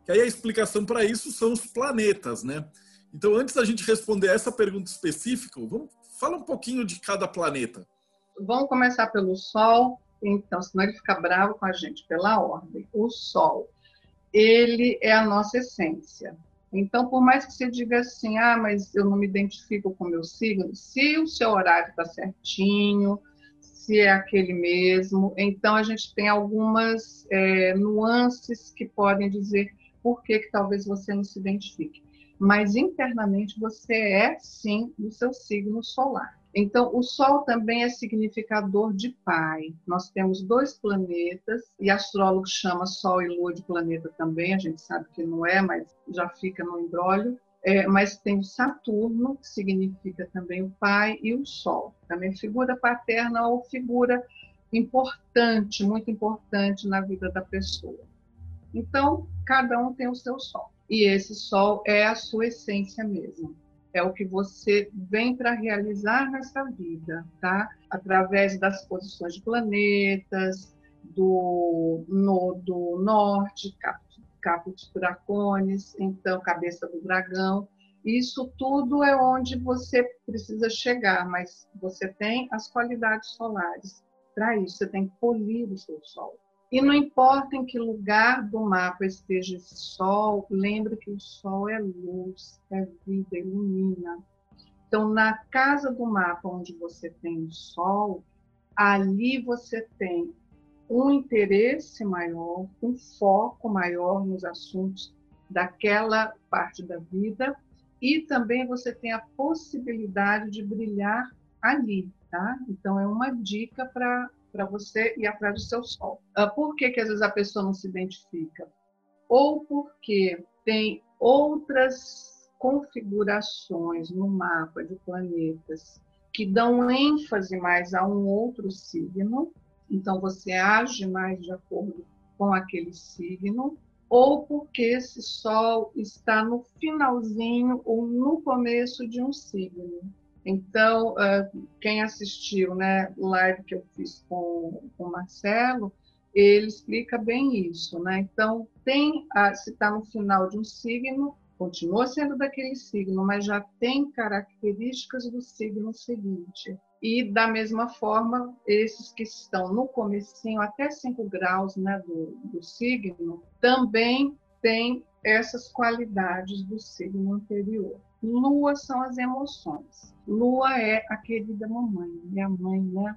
E aí a explicação para isso são os planetas, né? Então, antes da gente responder essa pergunta específica, vamos falar um pouquinho de cada planeta. Vamos começar pelo Sol, então, senão ele fica bravo com a gente, pela ordem. O Sol ele é a nossa essência. Então, por mais que você diga assim, ah, mas eu não me identifico com o meu signo, se o seu horário está certinho, se é aquele mesmo, então a gente tem algumas é, nuances que podem dizer por que, que talvez você não se identifique. Mas internamente você é sim do seu signo solar. Então, o Sol também é significador de pai. Nós temos dois planetas, e astrólogos chama Sol e Lua de planeta também, a gente sabe que não é, mas já fica no embrólio. É, mas tem o Saturno, que significa também o pai, e o Sol, também figura paterna ou figura importante, muito importante na vida da pessoa. Então, cada um tem o seu Sol. E esse Sol é a sua essência mesmo é o que você vem para realizar nessa vida, tá? Através das posições de planetas, do nodo norte, caput dracones, então cabeça do dragão. Isso tudo é onde você precisa chegar, mas você tem as qualidades solares. Para isso, você tem que polir o seu sol. E não importa em que lugar do mapa esteja esse sol, lembre que o sol é luz, é vida, ilumina. Então, na casa do mapa onde você tem o sol, ali você tem um interesse maior, um foco maior nos assuntos daquela parte da vida e também você tem a possibilidade de brilhar ali, tá? Então é uma dica para para você ir atrás do seu sol. Uh, por que, que às vezes a pessoa não se identifica? Ou porque tem outras configurações no mapa de planetas que dão ênfase mais a um outro signo, então você age mais de acordo com aquele signo, ou porque esse Sol está no finalzinho ou no começo de um signo. Então, ah, quem assistiu, né, live que eu fiz com, com o Marcelo, ele explica bem isso, né? Então, tem a, se está no final de um signo, continua sendo daquele signo, mas já tem características do signo seguinte. E da mesma forma, esses que estão no comecinho, até 5 graus né, do, do signo, também têm essas qualidades do signo anterior. Lua são as emoções. Lua é a querida mamãe, minha mãe, né?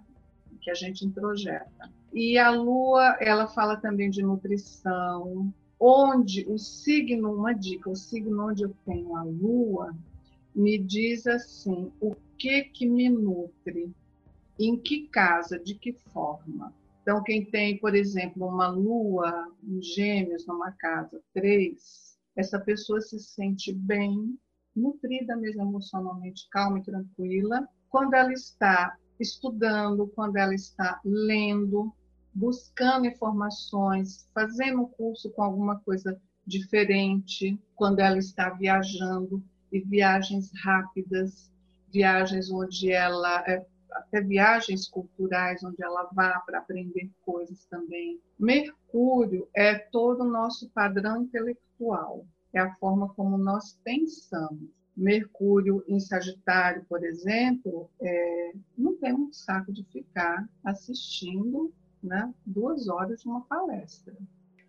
Que a gente introjeta. E a lua, ela fala também de nutrição, onde o signo, uma dica, o signo onde eu tenho a lua, me diz assim, o que que me nutre? Em que casa? De que forma? Então, quem tem, por exemplo, uma lua em gêmeos numa casa 3, essa pessoa se sente bem, nutrida mesmo emocionalmente, calma e tranquila, quando ela está estudando, quando ela está lendo, buscando informações, fazendo um curso com alguma coisa diferente, quando ela está viajando, e viagens rápidas, viagens onde ela é, até viagens culturais onde ela vá para aprender coisas também. Mercúrio é todo o nosso padrão intelectual, é a forma como nós pensamos. Mercúrio em Sagitário, por exemplo, é, não tem um saco de ficar assistindo né, duas horas de uma palestra.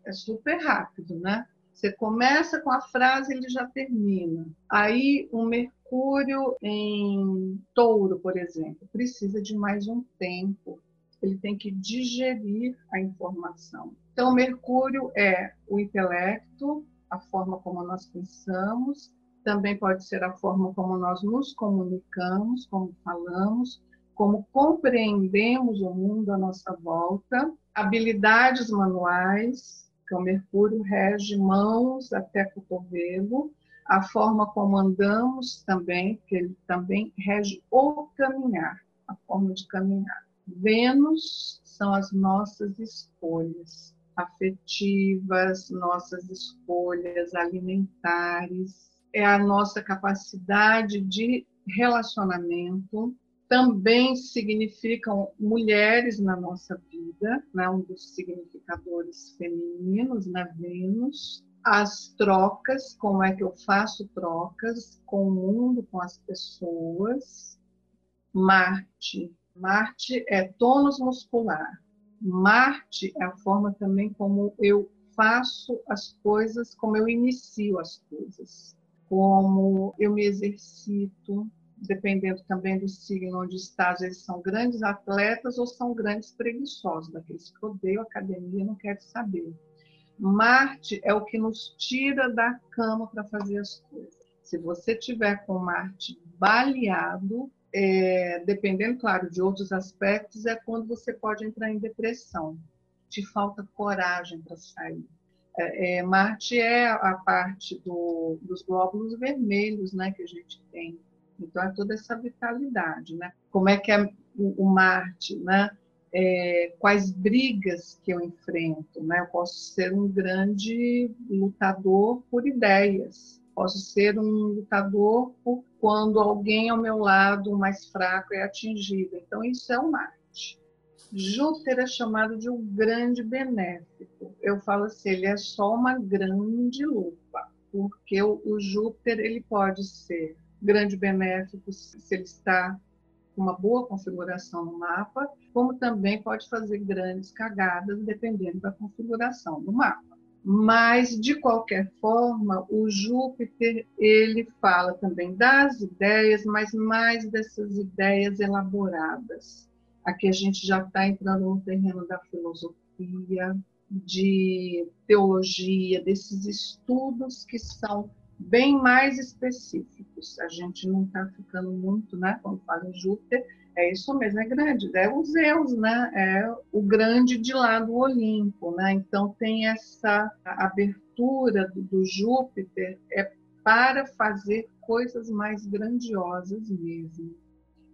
É super rápido, né? Você começa com a frase, ele já termina. Aí, o Mercúrio em Touro, por exemplo, precisa de mais um tempo. Ele tem que digerir a informação. Então, Mercúrio é o intelecto, a forma como nós pensamos, também pode ser a forma como nós nos comunicamos, como falamos, como compreendemos o mundo à nossa volta, habilidades manuais, que o Mercúrio rege mãos até cotovelo, a forma como andamos também, que ele também rege o caminhar, a forma de caminhar. Vênus são as nossas escolhas afetivas, nossas escolhas alimentares, é a nossa capacidade de relacionamento, também significam mulheres na nossa vida, né? um dos significadores femininos na né? Vênus. As trocas, como é que eu faço trocas com o mundo, com as pessoas. Marte. Marte é tônus muscular. Marte é a forma também como eu faço as coisas, como eu inicio as coisas, como eu me exercito, dependendo também do signo onde está, às vezes são grandes atletas ou são grandes preguiçosos, daqueles que odeiam academia não querem saber. Marte é o que nos tira da cama para fazer as coisas. Se você tiver com Marte baleado, é, dependendo, claro, de outros aspectos, é quando você pode entrar em depressão. Te falta coragem para sair. É, é, Marte é a parte do, dos glóbulos vermelhos né, que a gente tem então, é toda essa vitalidade, né? Como é que é o, o Marte, né? É, quais brigas que eu enfrento, né? Eu posso ser um grande lutador por ideias, posso ser um lutador quando alguém ao meu lado mais fraco é atingido. Então isso é o Marte. Júpiter é chamado de um grande benéfico. Eu falo assim, ele é só uma grande lupa, porque o, o Júpiter ele pode ser grande benéfico se ele está com uma boa configuração no mapa, como também pode fazer grandes cagadas dependendo da configuração do mapa. Mas de qualquer forma, o Júpiter ele fala também das ideias, mas mais dessas ideias elaboradas. Aqui a gente já está entrando no terreno da filosofia, de teologia, desses estudos que são bem mais específicos. A gente não está ficando muito, né? Quando fala em Júpiter, é isso mesmo, é grande, é o Zeus, né? É o grande de lá do Olimpo, né? Então tem essa abertura do, Júpiter é para fazer coisas mais grandiosas mesmo.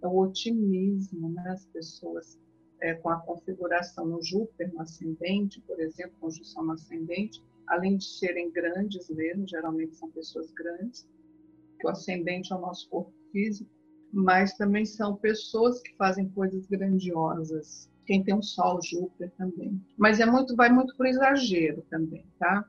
É o otimismo, né? As pessoas é, com a configuração no Júpiter, no ascendente, por exemplo, conjunção no ascendente, além de serem grandes mesmo, geralmente são pessoas grandes, que o ascendente é o nosso corpo físico, mas também são pessoas que fazem coisas grandiosas. Quem tem um Sol, Júpiter também. Mas é muito, vai muito para o exagero também, tá?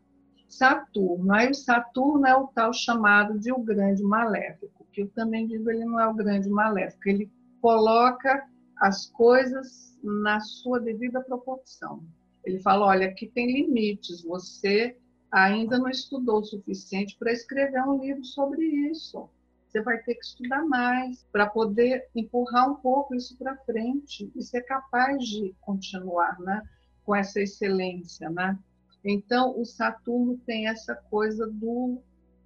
Saturno. Aí o Saturno é o tal chamado de o grande maléfico, que eu também digo ele não é o grande maléfico, ele coloca as coisas na sua devida proporção. Ele fala: olha, aqui tem limites, você ainda não estudou o suficiente para escrever um livro sobre isso. Você vai ter que estudar mais para poder empurrar um pouco isso para frente e ser capaz de continuar né, com essa excelência. Né? Então, o Saturno tem essa coisa do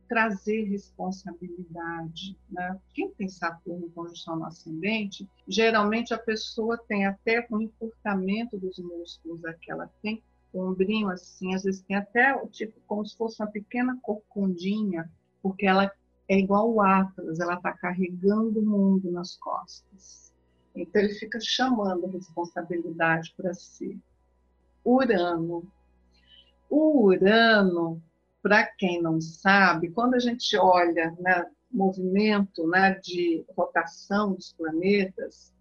trazer responsabilidade. Né? Quem tem Saturno em conjunção no ascendente, geralmente a pessoa tem até um encurtamento dos músculos aqui, ela tem um ombrinho assim, às vezes tem até tipo como se fosse uma pequena corcundinha, porque ela é igual o Atlas, ela está carregando o mundo nas costas. Então ele fica chamando a responsabilidade para si. Urano. O Urano para quem não sabe, quando a gente olha né, movimento né, de rotação dos planetas,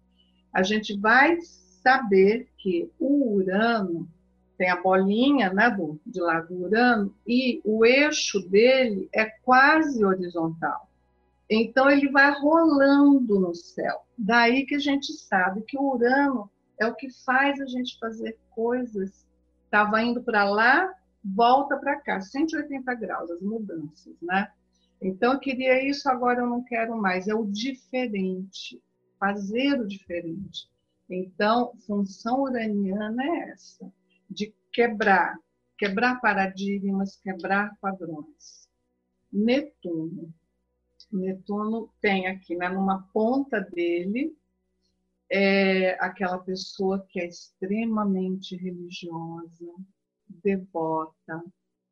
a gente vai saber que o Urano tem a bolinha né, do, de lá do Urano e o eixo dele é quase horizontal. Então ele vai rolando no céu. Daí que a gente sabe que o Urano é o que faz a gente fazer coisas. Estava indo para lá, volta para cá, 180 graus as mudanças, né? Então eu queria isso, agora eu não quero mais, é o diferente, fazer o diferente. Então, função uraniana é essa, de quebrar, quebrar paradigmas, quebrar padrões. Netuno. Netuno tem aqui, né, numa ponta dele, é aquela pessoa que é extremamente religiosa, devota,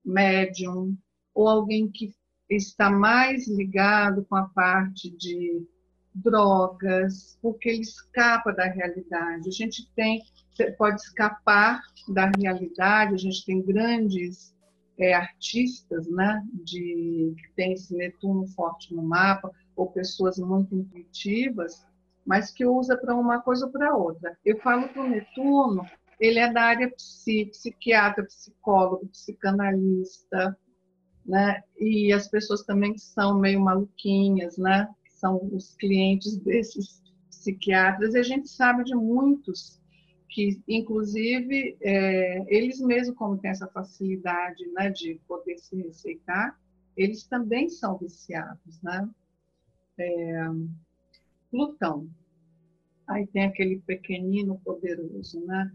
médium, ou alguém que está mais ligado com a parte de drogas, porque ele escapa da realidade. A gente tem, pode escapar da realidade, a gente tem grandes é, artistas, né, de, que tem esse Netuno forte no mapa, ou pessoas muito intuitivas, mas que usa para uma coisa ou para outra. Eu falo para o Netuno ele é da área psi, psiquiatra, psicólogo, psicanalista, né? E as pessoas também são meio maluquinhas, né? São os clientes desses psiquiatras. E a gente sabe de muitos que, inclusive, é, eles mesmos, como têm essa facilidade né, de poder se receitar, eles também são viciados, né? É, Plutão. Aí tem aquele pequenino poderoso, né?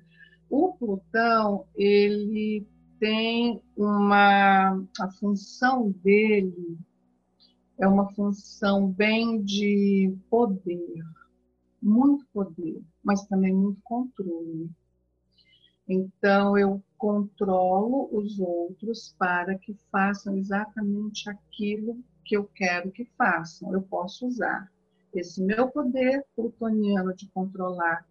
O Plutão, ele tem uma a função dele é uma função bem de poder, muito poder, mas também muito controle. Então eu controlo os outros para que façam exatamente aquilo que eu quero que façam. Eu posso usar esse meu poder plutoniano de controlar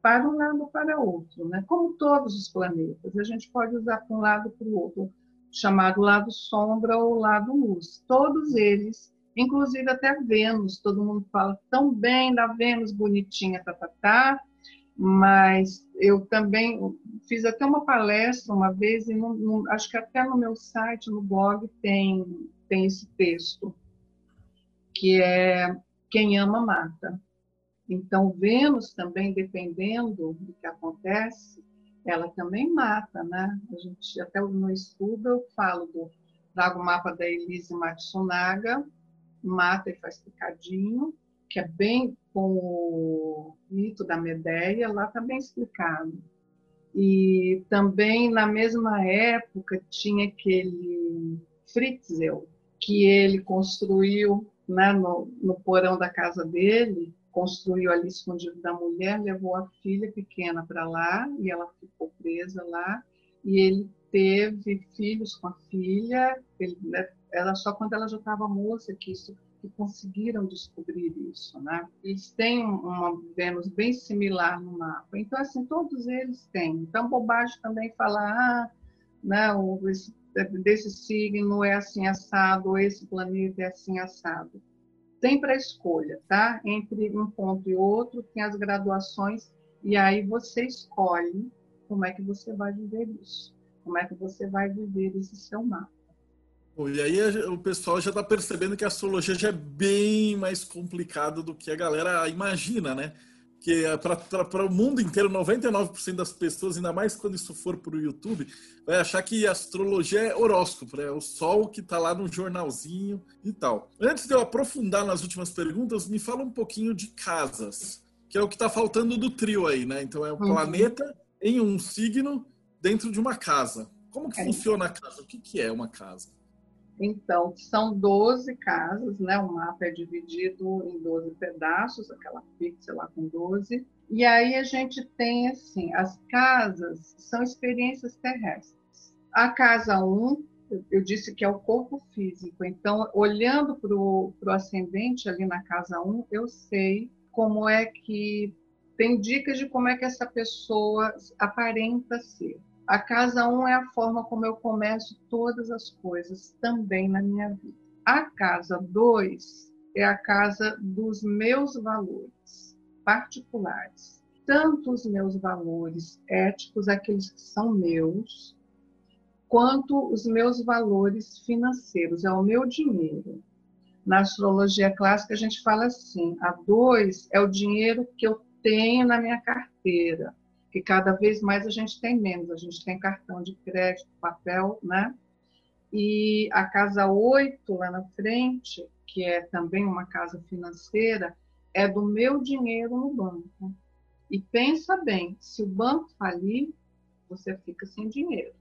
para um lado ou para outro, né? Como todos os planetas, a gente pode usar para um lado para o outro, chamado lado sombra ou lado luz. Todos eles, inclusive até Vênus, todo mundo fala tão bem da Vênus bonitinha, tá, tá, tá, mas eu também fiz até uma palestra uma vez e não, não, acho que até no meu site, no blog tem tem esse texto que é quem ama mata. Então, Vênus também, dependendo do que acontece, ela também mata, né? A gente, até no estudo, eu falo do, trago o mapa da Elise Matsunaga, mata e faz picadinho, que é bem com o mito da Medeia, lá está bem explicado. E também na mesma época tinha aquele Fritzel, que ele construiu né, no, no porão da casa dele, construiu ali escondido da mulher, levou a filha pequena para lá e ela ficou presa lá. E ele teve filhos com a filha, ele, né, ela só quando ela já estava moça que isso que conseguiram descobrir isso, né? Eles têm uma Vênus bem similar no mapa. Então, assim, todos eles têm. Então, bobagem também falar, ah, né, esse, desse signo é assim assado, ou esse planeta é assim assado. Tem para escolha, tá? Entre um ponto e outro, tem as graduações, e aí você escolhe como é que você vai viver isso, como é que você vai viver esse seu mapa. E aí o pessoal já está percebendo que a astrologia já é bem mais complicada do que a galera imagina, né? Que é para o mundo inteiro, 99% das pessoas, ainda mais quando isso for para o YouTube, vai achar que astrologia é horóscopo, é o sol que está lá no jornalzinho e tal. Antes de eu aprofundar nas últimas perguntas, me fala um pouquinho de casas, que é o que está faltando do trio aí, né? Então é um uhum. planeta em um signo dentro de uma casa. Como que é. funciona a casa? O que, que é uma casa? Então, são 12 casas, né? O mapa é dividido em 12 pedaços, aquela pixel lá com 12. E aí a gente tem, assim, as casas são experiências terrestres. A casa 1, eu disse que é o corpo físico. Então, olhando para o ascendente ali na casa 1, eu sei como é que... Tem dicas de como é que essa pessoa aparenta ser. A casa 1 um é a forma como eu começo todas as coisas também na minha vida. A casa 2 é a casa dos meus valores particulares. Tanto os meus valores éticos, aqueles que são meus, quanto os meus valores financeiros, é o meu dinheiro. Na astrologia clássica, a gente fala assim: a 2 é o dinheiro que eu tenho na minha carteira que cada vez mais a gente tem menos. A gente tem cartão de crédito, papel, né? E a casa 8 lá na frente, que é também uma casa financeira, é do meu dinheiro no banco. E pensa bem, se o banco falir, você fica sem dinheiro.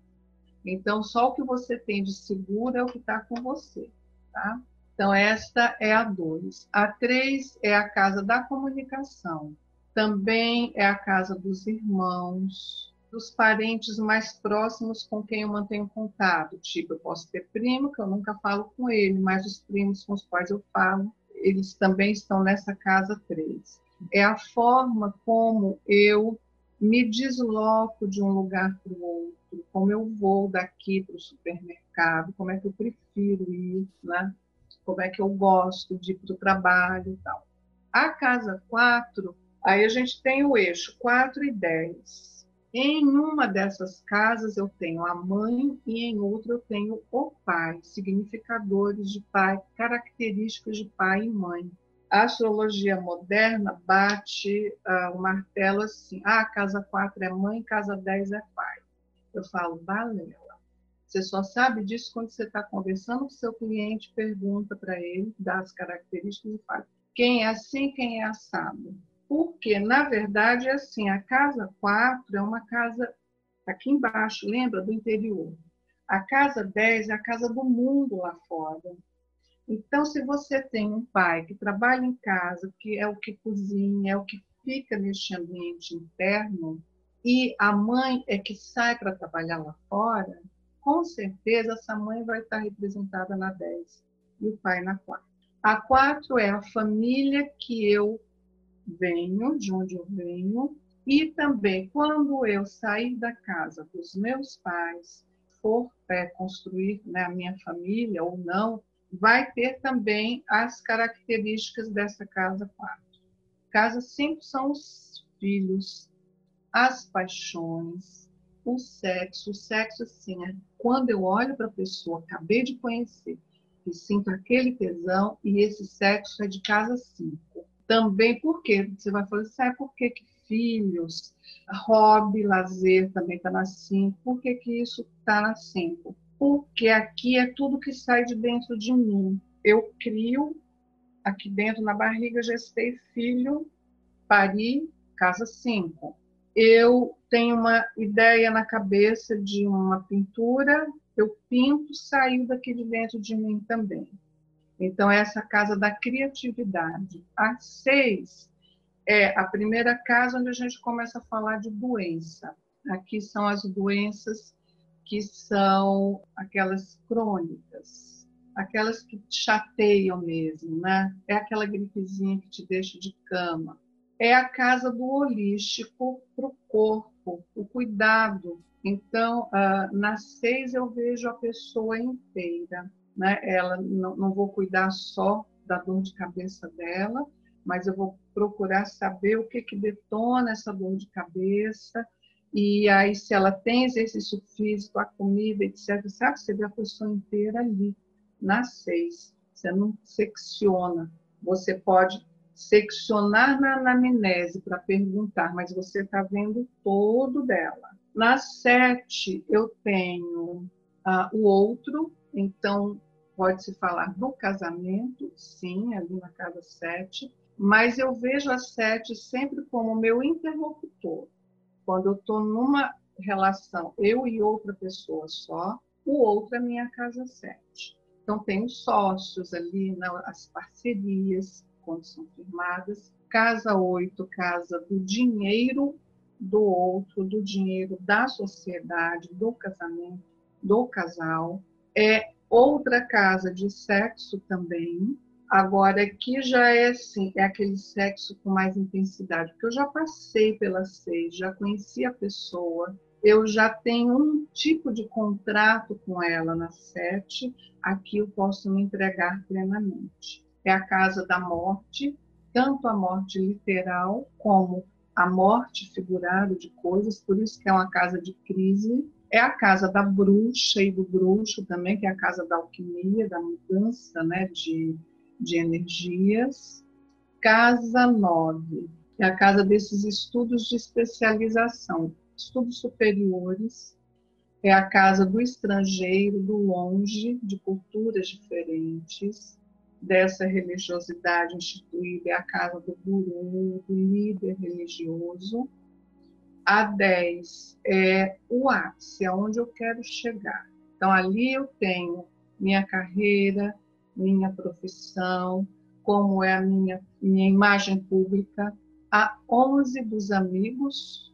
Então, só o que você tem de seguro é o que está com você, tá? Então, esta é a 2. A 3 é a casa da comunicação também é a casa dos irmãos, dos parentes mais próximos com quem eu mantenho contato. Tipo, eu posso ter primo que eu nunca falo com ele, mas os primos com os quais eu falo, eles também estão nessa casa 3. É a forma como eu me desloco de um lugar para o outro, como eu vou daqui para o supermercado, como é que eu prefiro ir, né? como é que eu gosto de ir para o trabalho e tal. A casa 4 Aí a gente tem o eixo 4 e 10. Em uma dessas casas eu tenho a mãe e em outra eu tenho o pai, significadores de pai, características de pai e mãe. A astrologia moderna bate uh, o martelo assim: ah, casa 4 é mãe, casa 10 é pai. Eu falo, balela. Você só sabe disso quando você está conversando com seu cliente, pergunta para ele, dá as características e fala: quem é assim, quem é assado porque, na verdade, é assim, a casa 4 é uma casa aqui embaixo, lembra, do interior. A casa 10 é a casa do mundo lá fora. Então, se você tem um pai que trabalha em casa, que é o que cozinha, é o que fica neste ambiente interno, e a mãe é que sai para trabalhar lá fora, com certeza essa mãe vai estar representada na 10 e o pai na 4. A 4 é a família que eu venho, de onde eu venho, e também quando eu sair da casa dos meus pais, for é, construir né, a minha família ou não, vai ter também as características dessa casa 4. Casa 5 são os filhos, as paixões, o sexo. O sexo, assim, é quando eu olho para a pessoa, acabei de conhecer, e sinto aquele tesão, e esse sexo é de casa 5 também porque você vai falar, sabe por que, que filhos, hobby, lazer também está na 5? Por que, que isso está na 5? Porque aqui é tudo que sai de dentro de mim. Eu crio aqui dentro na barriga, gestei filho, pari, casa 5. eu tenho uma ideia na cabeça de uma pintura, eu pinto, saiu daqui de dentro de mim também. Então, essa casa da criatividade. A seis é a primeira casa onde a gente começa a falar de doença. Aqui são as doenças que são aquelas crônicas, aquelas que te chateiam mesmo, né? É aquela gripezinha que te deixa de cama. É a casa do holístico para o corpo, o cuidado. Então, uh, nas seis eu vejo a pessoa inteira né? Ela não, não vou cuidar só da dor de cabeça dela, mas eu vou procurar saber o que que detona essa dor de cabeça e aí se ela tem exercício físico, a comida, etc, sabe? Você vê a pessoa inteira ali, nas seis. Você não secciona. Você pode seccionar na anamnese para perguntar, mas você está vendo todo dela. Na sete, eu tenho ah, o outro, então Pode-se falar do casamento, sim, ali na casa 7, mas eu vejo a 7 sempre como meu interlocutor. Quando eu estou numa relação, eu e outra pessoa só, o outro é minha casa 7. Então, tem os sócios ali, as parcerias, quando são firmadas. Casa 8, casa do dinheiro do outro, do dinheiro da sociedade, do casamento, do casal. É outra casa de sexo também. Agora, aqui já é assim, é aquele sexo com mais intensidade, porque eu já passei pela seis, já conheci a pessoa, eu já tenho um tipo de contrato com ela na sete, aqui eu posso me entregar plenamente. É a casa da morte, tanto a morte literal como a morte figurada de coisas, por isso que é uma casa de crise, é a casa da bruxa e do bruxo também, que é a casa da alquimia, da mudança né, de, de energias. Casa 9, é a casa desses estudos de especialização, estudos superiores. É a casa do estrangeiro, do longe, de culturas diferentes, dessa religiosidade instituída, é a casa do guru, do líder religioso a 10 é o ápice, aonde eu quero chegar. Então, ali eu tenho minha carreira, minha profissão, como é a minha, minha imagem pública. A 11 dos amigos,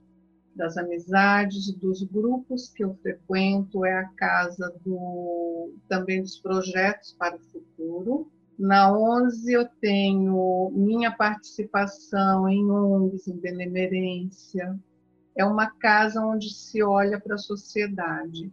das amizades, dos grupos que eu frequento, é a casa do, também dos projetos para o futuro. Na 11 eu tenho minha participação em ONGs, em benemerência, é uma casa onde se olha para a sociedade.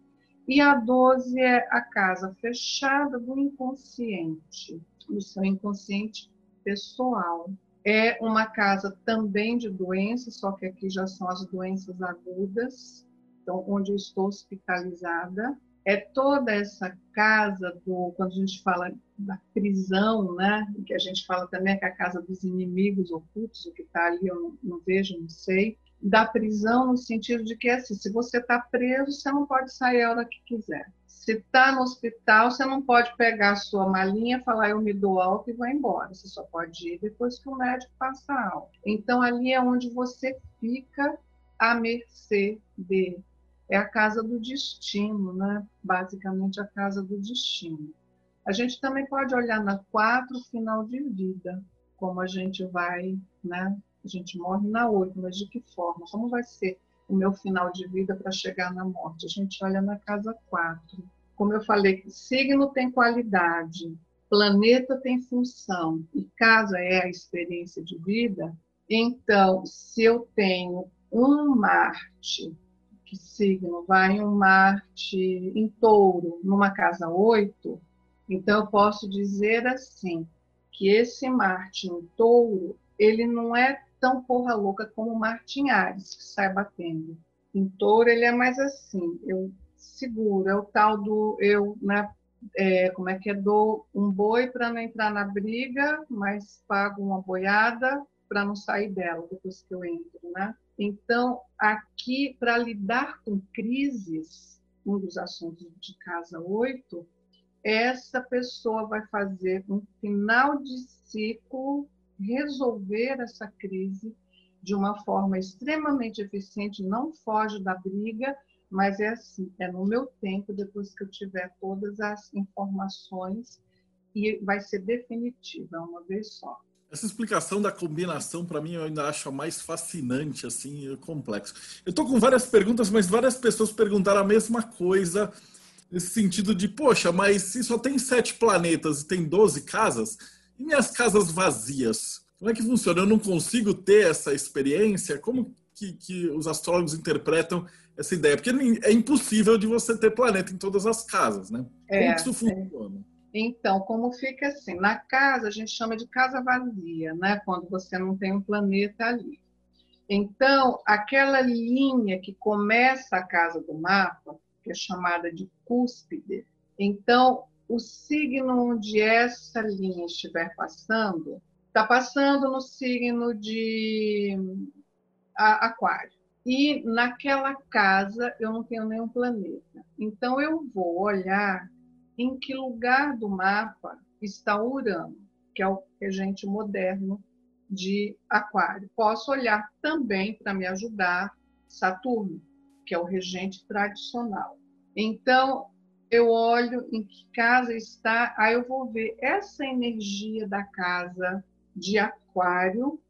E a 12 é a casa fechada do inconsciente, do seu inconsciente pessoal. É uma casa também de doenças, só que aqui já são as doenças agudas, então onde eu estou hospitalizada. É toda essa casa do quando a gente fala da prisão, né? Que a gente fala também que é a casa dos inimigos ocultos, o que está ali eu não, não vejo, não sei da prisão no sentido de que assim, se você está preso, você não pode sair a hora que quiser. Se está no hospital, você não pode pegar a sua malinha, falar eu me dou alta e vou embora. Você só pode ir depois que o médico passa alta. Então ali é onde você fica à mercê de é a casa do destino, né? Basicamente a casa do destino. A gente também pode olhar na quatro final de vida, como a gente vai, né, a gente morre na oito, mas de que forma? Como vai ser o meu final de vida para chegar na morte? A gente olha na casa quatro. Como eu falei, signo tem qualidade, planeta tem função e casa é a experiência de vida, então, se eu tenho um Marte, que signo vai um Marte em touro, numa casa 8, então eu posso dizer assim, que esse Marte em touro, ele não é tão porra louca como o Martin Ares, que sai batendo. Touro, ele é mais assim, eu seguro, é o tal do eu, né, é, como é que é, dou um boi para não entrar na briga, mas pago uma boiada para não sair dela depois que eu entro, né? Então, aqui, para lidar com crises, um dos assuntos de casa 8, essa pessoa vai fazer um final de ciclo resolver essa crise de uma forma extremamente eficiente, não foge da briga, mas é assim, é no meu tempo, depois que eu tiver todas as informações, e vai ser definitiva, uma vez só. Essa explicação da combinação, para mim, eu ainda acho a mais fascinante, assim, complexo. Eu estou com várias perguntas, mas várias pessoas perguntaram a mesma coisa, nesse sentido de, poxa, mas se só tem sete planetas e tem 12 casas, e minhas casas vazias? Como é que funciona? Eu não consigo ter essa experiência? Como que, que os astrólogos interpretam essa ideia? Porque é impossível de você ter planeta em todas as casas, né? Como é, que isso funciona? É. Então, como fica assim? Na casa, a gente chama de casa vazia, né? Quando você não tem um planeta ali. Então, aquela linha que começa a casa do mapa, que é chamada de cúspide, então, o signo onde essa linha estiver passando, está passando no signo de Aquário. E naquela casa eu não tenho nenhum planeta. Então, eu vou olhar em que lugar do mapa está Urano, que é o regente moderno de Aquário. Posso olhar também para me ajudar Saturno, que é o regente tradicional. Então, eu olho em que casa está, aí eu vou ver essa energia da casa de Aquário,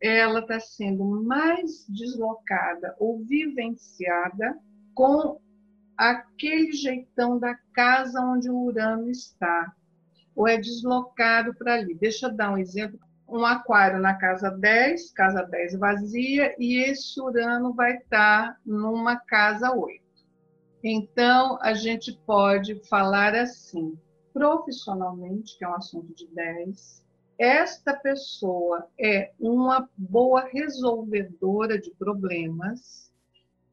ela está sendo mais deslocada ou vivenciada com aquele jeitão da casa onde o Urano está, ou é deslocado para ali. Deixa eu dar um exemplo. Um aquário na casa 10, casa 10 vazia, e esse Urano vai estar numa casa 8. Então, a gente pode falar assim, profissionalmente, que é um assunto de 10, esta pessoa é uma boa resolvedora de problemas,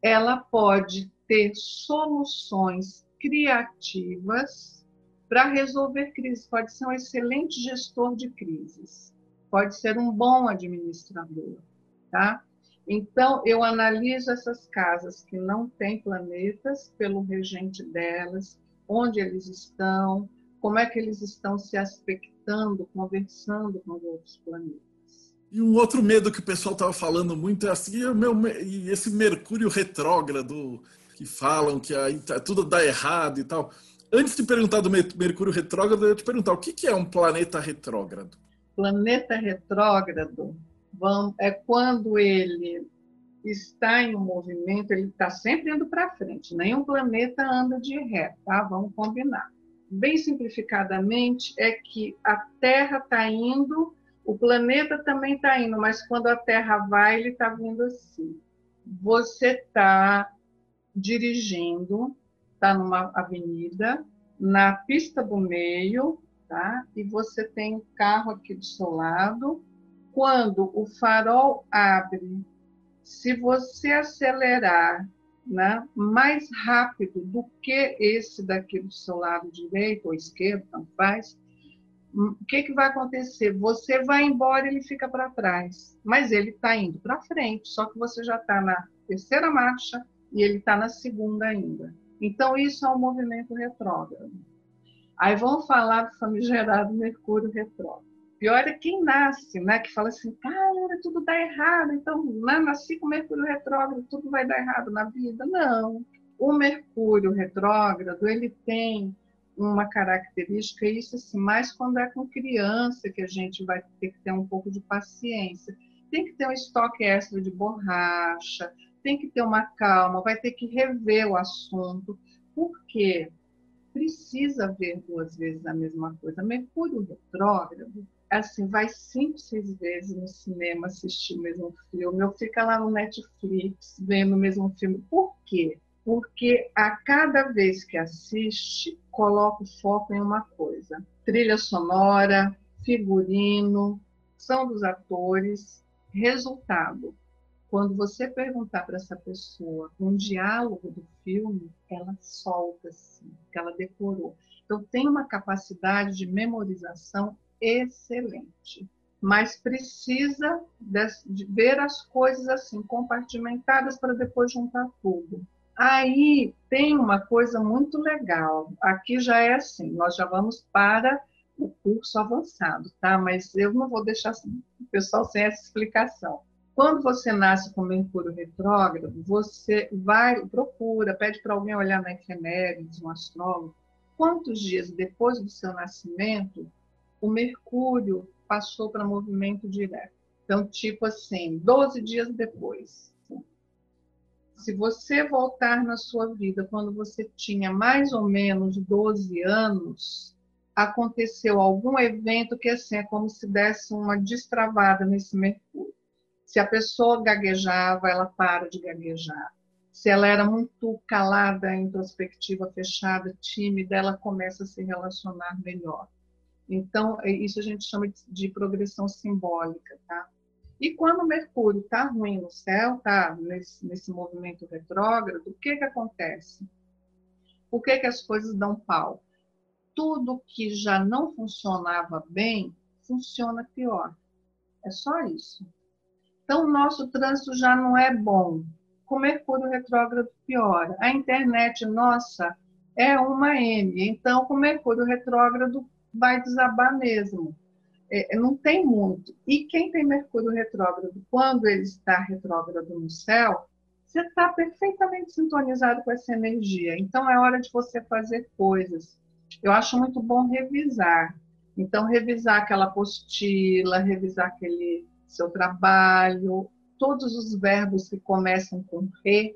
ela pode ter soluções criativas para resolver crises. Pode ser um excelente gestor de crises, pode ser um bom administrador, tá? Então, eu analiso essas casas que não têm planetas pelo regente delas, onde eles estão, como é que eles estão se aspectando, conversando com os outros planetas. E um outro medo que o pessoal estava falando muito é assim, meu, esse Mercúrio retrógrado, que falam que aí tá, tudo dá errado e tal. Antes de perguntar do Mercúrio retrógrado, eu ia te perguntar o que é um planeta retrógrado? Planeta retrógrado é quando ele está em um movimento, ele está sempre indo para frente. Nenhum planeta anda de ré, tá? Vamos combinar. Bem simplificadamente, é que a Terra está indo, o planeta também está indo, mas quando a Terra vai, ele está vindo assim. Você está dirigindo, está numa avenida, na pista do meio, tá? E você tem um carro aqui do seu lado. Quando o farol abre, se você acelerar né, mais rápido do que esse daqui do seu lado direito ou esquerdo, tanto faz, hum, o que, que vai acontecer? Você vai embora e ele fica para trás, mas ele está indo para frente, só que você já está na terceira marcha e ele está na segunda ainda. Então, isso é um movimento retrógrado. Aí vão falar do famigerado Mercúrio retrógrado. Pior é quem nasce, né? Que fala assim, cara, tudo dá errado, então né, nasci com Mercúrio retrógrado, tudo vai dar errado na vida. Não. O Mercúrio retrógrado, ele tem uma característica, isso assim, mais quando é com criança que a gente vai ter que ter um pouco de paciência. Tem que ter um estoque extra de borracha, tem que ter uma calma, vai ter que rever o assunto, porque precisa ver duas vezes a mesma coisa. Mercúrio retrógrado, assim, vai cinco, seis vezes no cinema assistir o mesmo filme, ou fica lá no Netflix vendo o mesmo filme. Por quê? Porque a cada vez que assiste, coloca o foco em uma coisa: trilha sonora, figurino, são dos atores, resultado quando você perguntar para essa pessoa um diálogo do filme, ela solta assim, que ela decorou. Então tem uma capacidade de memorização excelente, mas precisa de, ver as coisas assim compartimentadas para depois juntar tudo. Aí tem uma coisa muito legal. Aqui já é assim, nós já vamos para o curso avançado, tá? Mas eu não vou deixar o pessoal sem essa explicação Quando você nasce com Mercúrio retrógrado, você vai, procura, pede para alguém olhar na efemérides, um astrólogo, quantos dias depois do seu nascimento o Mercúrio passou para movimento direto. Então, tipo assim, 12 dias depois. Se você voltar na sua vida quando você tinha mais ou menos 12 anos, aconteceu algum evento que assim é como se desse uma destravada nesse Mercúrio. Se a pessoa gaguejava, ela para de gaguejar. Se ela era muito calada, introspectiva, fechada, tímida, ela começa a se relacionar melhor. Então, é, isso a gente chama de progressão simbólica, tá? E quando Mercúrio está ruim no céu, tá nesse, nesse movimento retrógrado, o que que acontece? Por que que as coisas dão pau? Tudo que já não funcionava bem, funciona pior. É só isso. Então, o nosso trânsito já não é bom. Com Mercúrio retrógrado, piora. A internet nossa é uma M. Então, com Mercúrio retrógrado, vai desabar mesmo. É, não tem muito. E quem tem Mercúrio retrógrado, quando ele está retrógrado no céu, você está perfeitamente sintonizado com essa energia. Então é hora de você fazer coisas. Eu acho muito bom revisar. Então, revisar aquela apostila, revisar aquele seu trabalho, todos os verbos que começam com re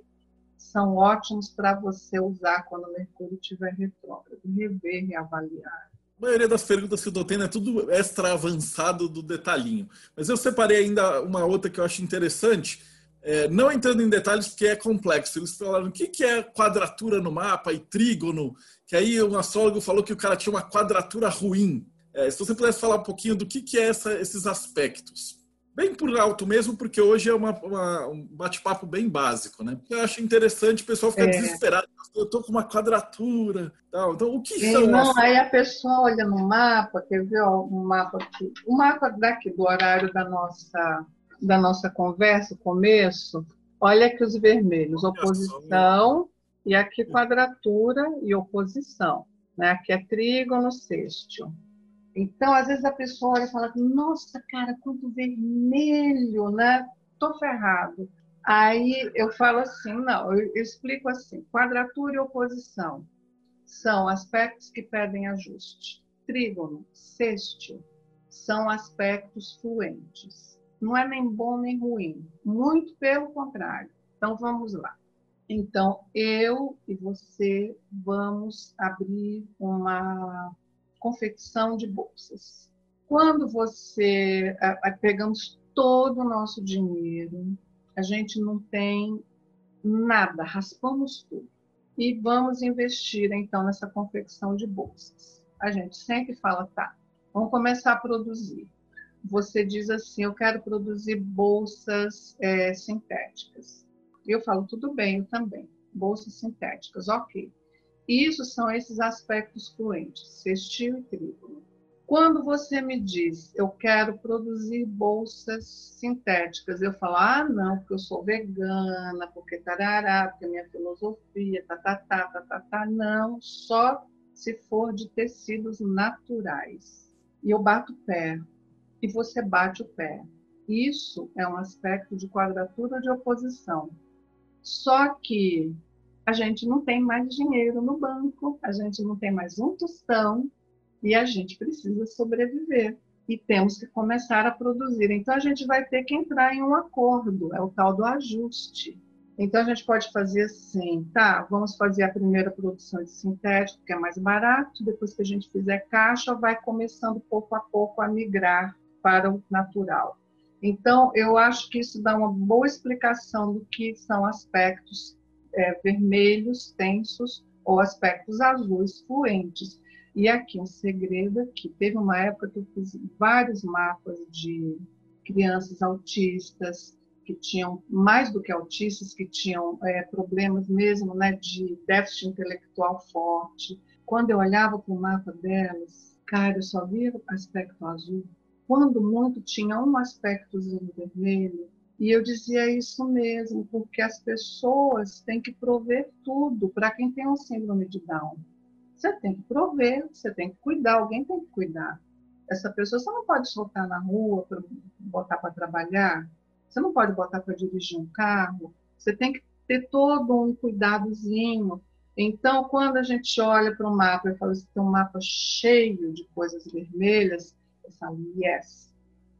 são ótimos para você usar quando o Mercúrio estiver retrógrado. Rever, reavaliar. A maioria das perguntas que eu estou tendo é tudo extra avançado do detalhinho. Mas eu separei ainda uma outra que eu acho interessante, é, não entrando em detalhes porque é complexo. Eles falaram o que, que é quadratura no mapa e trígono, que aí um astrólogo falou que o cara tinha uma quadratura ruim. É, se você pudesse falar um pouquinho do que, que é essa, esses aspectos bem por alto mesmo, porque hoje é uma, uma, um bate-papo bem básico, né? Eu acho interessante o pessoal ficar é. desesperado. Eu estou com uma quadratura, tal. Então, o que são? Não, as... aí a pessoa olha no mapa, quer ver ó, um mapa aqui, o mapa daqui do horário da nossa da nossa conversa, começo. Olha aqui os vermelhos, oposição e aqui quadratura e oposição, né? Aqui é trígono sextil. Então, às vezes a pessoa olha e fala: Nossa, cara, quanto vermelho, né? Tô ferrado. Aí eu falo assim: Não, eu explico assim: quadratura e oposição são aspectos que pedem ajuste. Trígono, sextil, são aspectos fluentes. Não é nem bom nem ruim, muito pelo contrário. Então vamos lá. Então eu e você vamos abrir uma confecção de bolsas. Quando você pegamos todo o nosso dinheiro, a gente não tem nada, raspamos tudo e vamos investir então nessa confecção de bolsas. A gente sempre fala, tá, vamos começar a produzir. Você diz assim, eu quero produzir bolsas é, sintéticas. Eu falo, tudo bem, eu também. Bolsas sintéticas, ok. Isso são esses aspectos fluentes, sextil e trígono. Quando você me diz, eu quero produzir bolsas sintéticas, eu falo, ah, não, porque eu sou vegana, porque tarará, porque minha filosofia, tá, tá, tá, tá, tá, tá, não, só se for de tecidos naturais. E eu bato o pé, e você bate o pé. Isso é um aspecto de quadratura de oposição. Só que a gente não tem mais dinheiro no banco, a gente não tem mais um tostão e a gente precisa sobreviver. E temos que começar a produzir. Então, a gente vai ter que entrar em um acordo, é o tal do ajuste. Então, a gente pode fazer assim, tá, vamos fazer a primeira produção de sintético, que é mais barato, depois que a gente fizer caixa, vai começando pouco a pouco a migrar para o natural. Então, eu acho que isso dá uma boa explicação do que são aspectos é, vermelhos tensos ou aspectos azuis fluentes. E aqui um segredo aqui. Teve uma época que eu fiz vários mapas de crianças autistas que tinham, mais do que autistas, que tinham é, problemas mesmo né, de déficit intelectual forte. Quando eu olhava para o mapa delas, cara, eu só via aspecto azul. Quando muito, tinha um aspectozinho vermelho e eu dizia isso mesmo, porque as pessoas têm que prover tudo para quem tem um síndrome de Down. Você tem que prover, você tem que cuidar, alguém tem que cuidar. Essa pessoa você não pode soltar na rua para botar para trabalhar. Você não pode botar para dirigir um carro. Você tem que ter todo um cuidadozinho. Então, quando a gente olha para o mapa e fala assim, tem um mapa cheio de coisas vermelhas, eu falo, yes,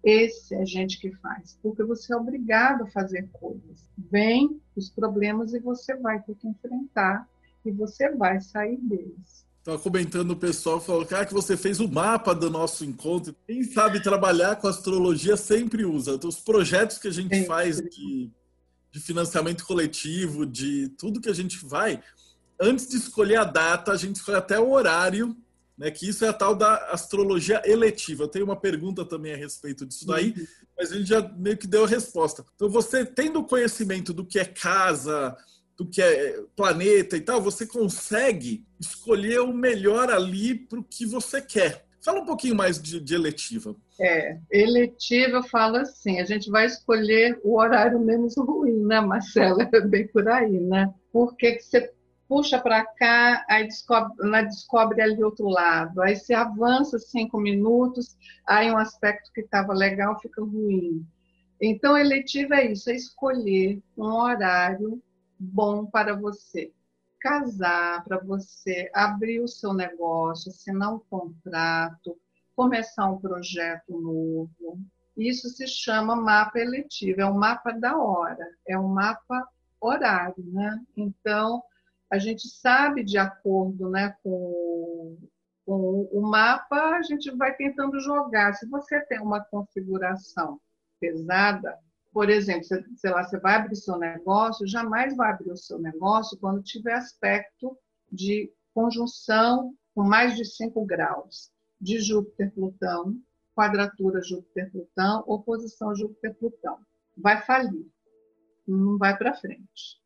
esse é gente que faz, porque você é obrigado a fazer coisas. Vem os problemas e você vai ter que enfrentar e você vai sair deles. Estava comentando o pessoal, falou ah, que você fez o mapa do nosso encontro. Quem sabe trabalhar com astrologia sempre usa. Então, os projetos que a gente faz de, de financiamento coletivo, de tudo que a gente vai, antes de escolher a data, a gente escolhe até o horário né, que isso é a tal da astrologia eletiva. Eu tenho uma pergunta também a respeito disso daí, uhum. mas a gente já meio que deu a resposta. Então, você tendo conhecimento do que é casa, do que é planeta e tal, você consegue escolher o melhor ali para o que você quer. Fala um pouquinho mais de, de, eletiva. É, eletiva eu falo assim, a gente vai escolher o horário menos ruim, né, Marcela? É bem por aí, né? Porque você puxa para cá, aí descobre, né, descobre ali outro lado. Aí se avança cinco minutos, aí um aspecto que estava legal fica ruim. Então, eletiva é isso, é escolher um horário bom para você casar, para você abrir o seu negócio, assinar um contrato, começar um projeto novo. Isso se chama mapa eletivo, é um mapa da hora, é um mapa horário, né? Então, a gente sabe de acordo né, com, com o mapa, a gente vai tentando jogar. Se você tem uma configuração pesada, por exemplo, sei lá, você vai abrir seu negócio, jamais vai abrir o seu negócio quando tiver aspecto de conjunção com mais de 5 graus de Júpiter-Plutão, quadratura Júpiter-Plutão, oposição Júpiter-Plutão. Vai falir, não vai para frente.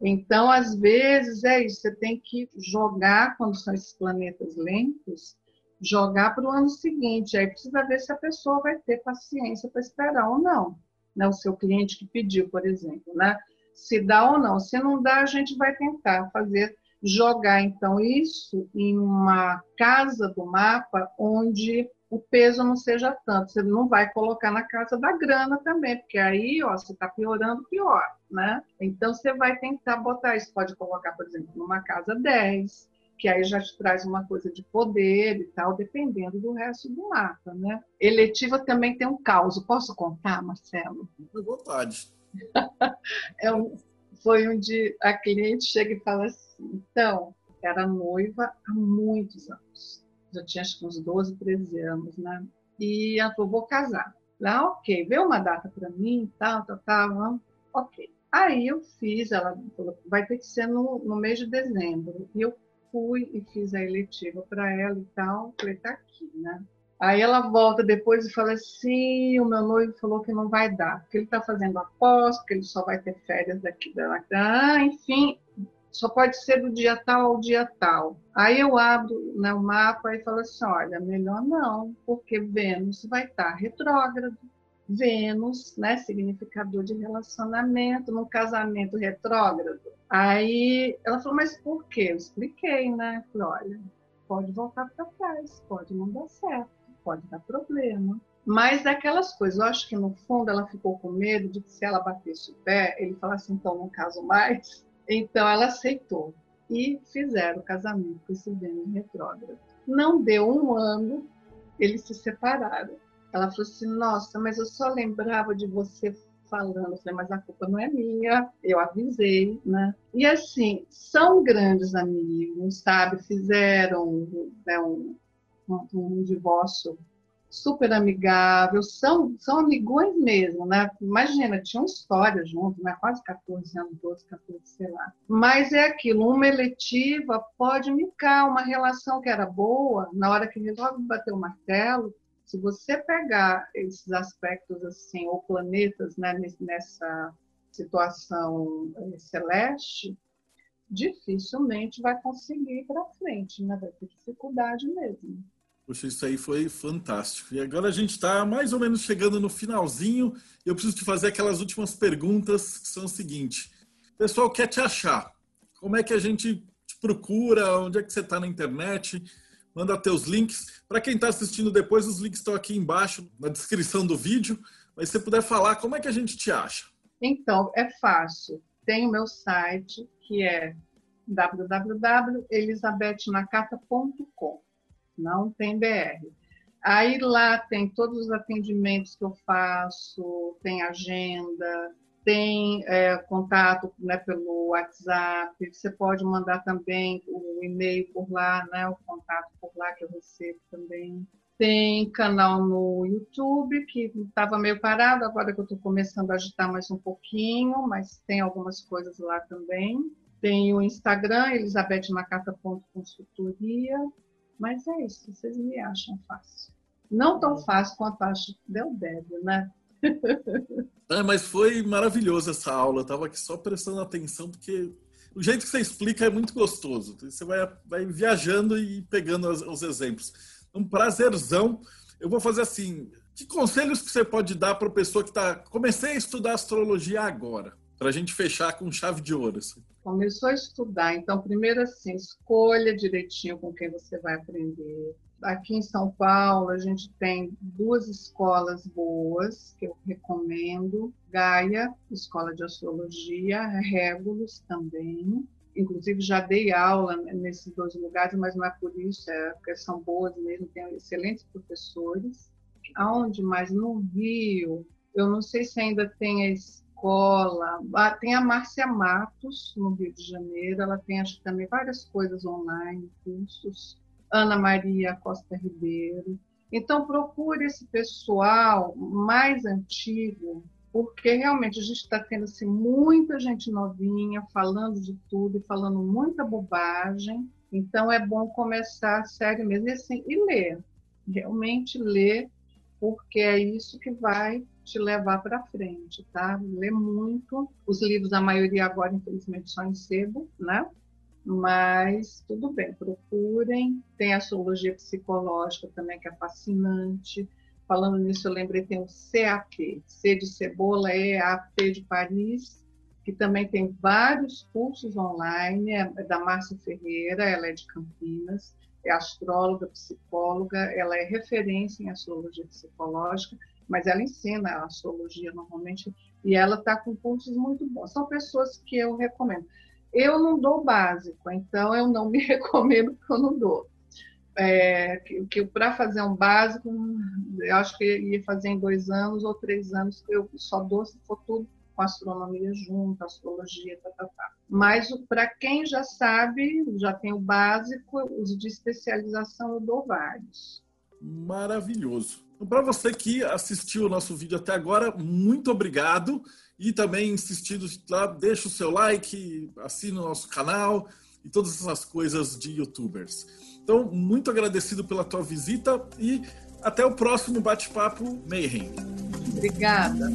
Então, às vezes, é isso, você tem que jogar, quando são esses planetas lentos, jogar para o ano seguinte. Aí precisa ver se a pessoa vai ter paciência para esperar ou não. Né? O seu cliente que pediu, por exemplo. Né? Se dá ou não. Se não dá, a gente vai tentar fazer, jogar então isso em uma casa do mapa onde o peso não seja tanto. Você não vai colocar na casa da grana também, porque aí ó, você está piorando pior, né? Então você vai tentar botar isso. Pode colocar, por exemplo, numa casa 10, que aí já te traz uma coisa de poder e tal, dependendo do resto do mapa, né? Eletiva também tem um caos. Posso contar, Marcelo? À vontade. é um, foi onde a cliente chega e fala assim, então, era noiva há muitos anos já tinha acho que uns 12, 13 anos, né? E ela falou, vou casar. Lá, ok, vê uma data para mim, tal, tal, tal, ok. Aí eu fiz, ela falou, vai ter que ser no, no mês de dezembro. E eu fui e fiz a eletiva para ela e tal, falei, tá aqui, né? Aí ela volta depois e fala assim: o meu noivo falou que não vai dar, porque ele está fazendo aposta, que ele só vai ter férias daqui da. Ah, enfim, só pode ser do dia tal ao dia tal. Aí eu abro né, o mapa e falo assim: olha, melhor não, porque Vênus vai estar retrógrado. Vênus, né, significador de relacionamento, num casamento retrógrado. Aí ela falou, mas por quê? Eu expliquei, né? Falei, olha, pode voltar para trás, pode não dar certo, pode dar problema. Mas daquelas coisas, eu acho que no fundo ela ficou com medo de que se ela batesse o pé, ele falasse, então não caso mais. Então ela aceitou e fizeram o casamento com esse Vênus retrógrado. Não deu um ano, eles se separaram. Ela falou assim: Nossa, mas eu só lembrava de você falando. Eu falei, mas a culpa não é minha, eu avisei, né? E assim, são grandes amigos, sabe? Fizeram né, um, um, um divórcio super amigável, são, são amigões mesmo, né? Imagina, tinham história junto, né? Quase 14 anos, 12, 14, sei lá. Mas é aquilo, uma eletiva pode micar uma relação que era boa, na hora que resolve bater o martelo, se você pegar esses aspectos assim, ou planetas né, nessa situação eh, celeste, dificilmente vai conseguir ir para frente, né? Vai ter dificuldade mesmo. Poxa, isso aí foi fantástico. E agora a gente está mais ou menos chegando no finalzinho. Eu preciso te fazer aquelas últimas perguntas que são o seguinte: o pessoal quer te achar. Como é que a gente te procura? Onde é que você está na internet? Manda teus links. Para quem está assistindo depois, os links estão aqui embaixo na descrição do vídeo. mas se puder falar, como é que a gente te acha? Então, é fácil. Tem o meu site, que é www.elisabethnacata.com. Não tem BR. Aí lá tem todos os atendimentos que eu faço, tem agenda, tem é, contato né, pelo WhatsApp, você pode mandar também o e-mail por lá, né, o contato por lá que eu recebo também. Tem canal no YouTube, que estava meio parado, agora que eu estou começando a agitar mais um pouquinho, mas tem algumas coisas lá também. Tem o Instagram, elisabethnacata.consultoria. Mas é isso, vocês me acham fácil. Não tão fácil quanto acho Del Débio, né? É, mas foi maravilhoso essa aula. Eu estava aqui só prestando atenção, porque o jeito que você explica é muito gostoso. Você vai, vai viajando e pegando os, os exemplos. Um prazerzão. Eu vou fazer assim: que conselhos que você pode dar para a pessoa que está. Comecei a estudar astrologia agora, para a gente fechar com chave de ouro. Assim começou a estudar, então, primeiro assim, escolha direitinho com quem você vai aprender. Aqui em São Paulo, a gente tem duas escolas boas que eu recomendo: Gaia, Escola de Astrologia, Régulos também. Inclusive, já dei aula nesses dois lugares, mas não é por isso, é porque são boas mesmo, tem excelentes professores. Aonde mais? No Rio, eu não sei se ainda tem a escola. Ah, tem a Márcia Matos, no Rio de Janeiro, ela tem acho que também várias coisas online, cursos. Ana Maria Costa Ribeiro. Então, procure esse pessoal mais antigo, porque realmente a gente está tendo assim, muita gente novinha falando de tudo, falando muita bobagem. Então, é bom começar sério mesmo e, assim, e ler. Realmente ler, porque é isso que vai te levar para frente, tá? Lê muito. Os livros, a maioria agora, infelizmente, só em sebo, né? Mas tudo bem, procurem. Tem a astrologia psicológica também, que é fascinante. Falando nisso, eu lembrei, tem o CAP, C de Cebola, EAP de Paris, que também tem vários cursos online, é da Márcia Ferreira, ela é de Campinas, é astróloga, psicóloga, ela é referência em astrologia psicológica mas ela ensina a astrologia normalmente e ela está com cursos muito bons. São pessoas que eu recomendo. Eu não dou básico, então eu não me recomendo porque eu não dou. É, que, que para fazer um básico, eu acho que ia fazer em dois anos ou três anos, eu só dou se for tudo com astronomia junto, astrologia, tá, tá, tá. Mas para quem já sabe, já tem o básico, os de especialização eu dou vários. Maravilhoso. Para você que assistiu o nosso vídeo até agora, muito obrigado. E também insistindo lá, deixa o seu like, assina o nosso canal e todas essas coisas de youtubers. Então, muito agradecido pela tua visita e até o próximo bate-papo Mayhem. Obrigada.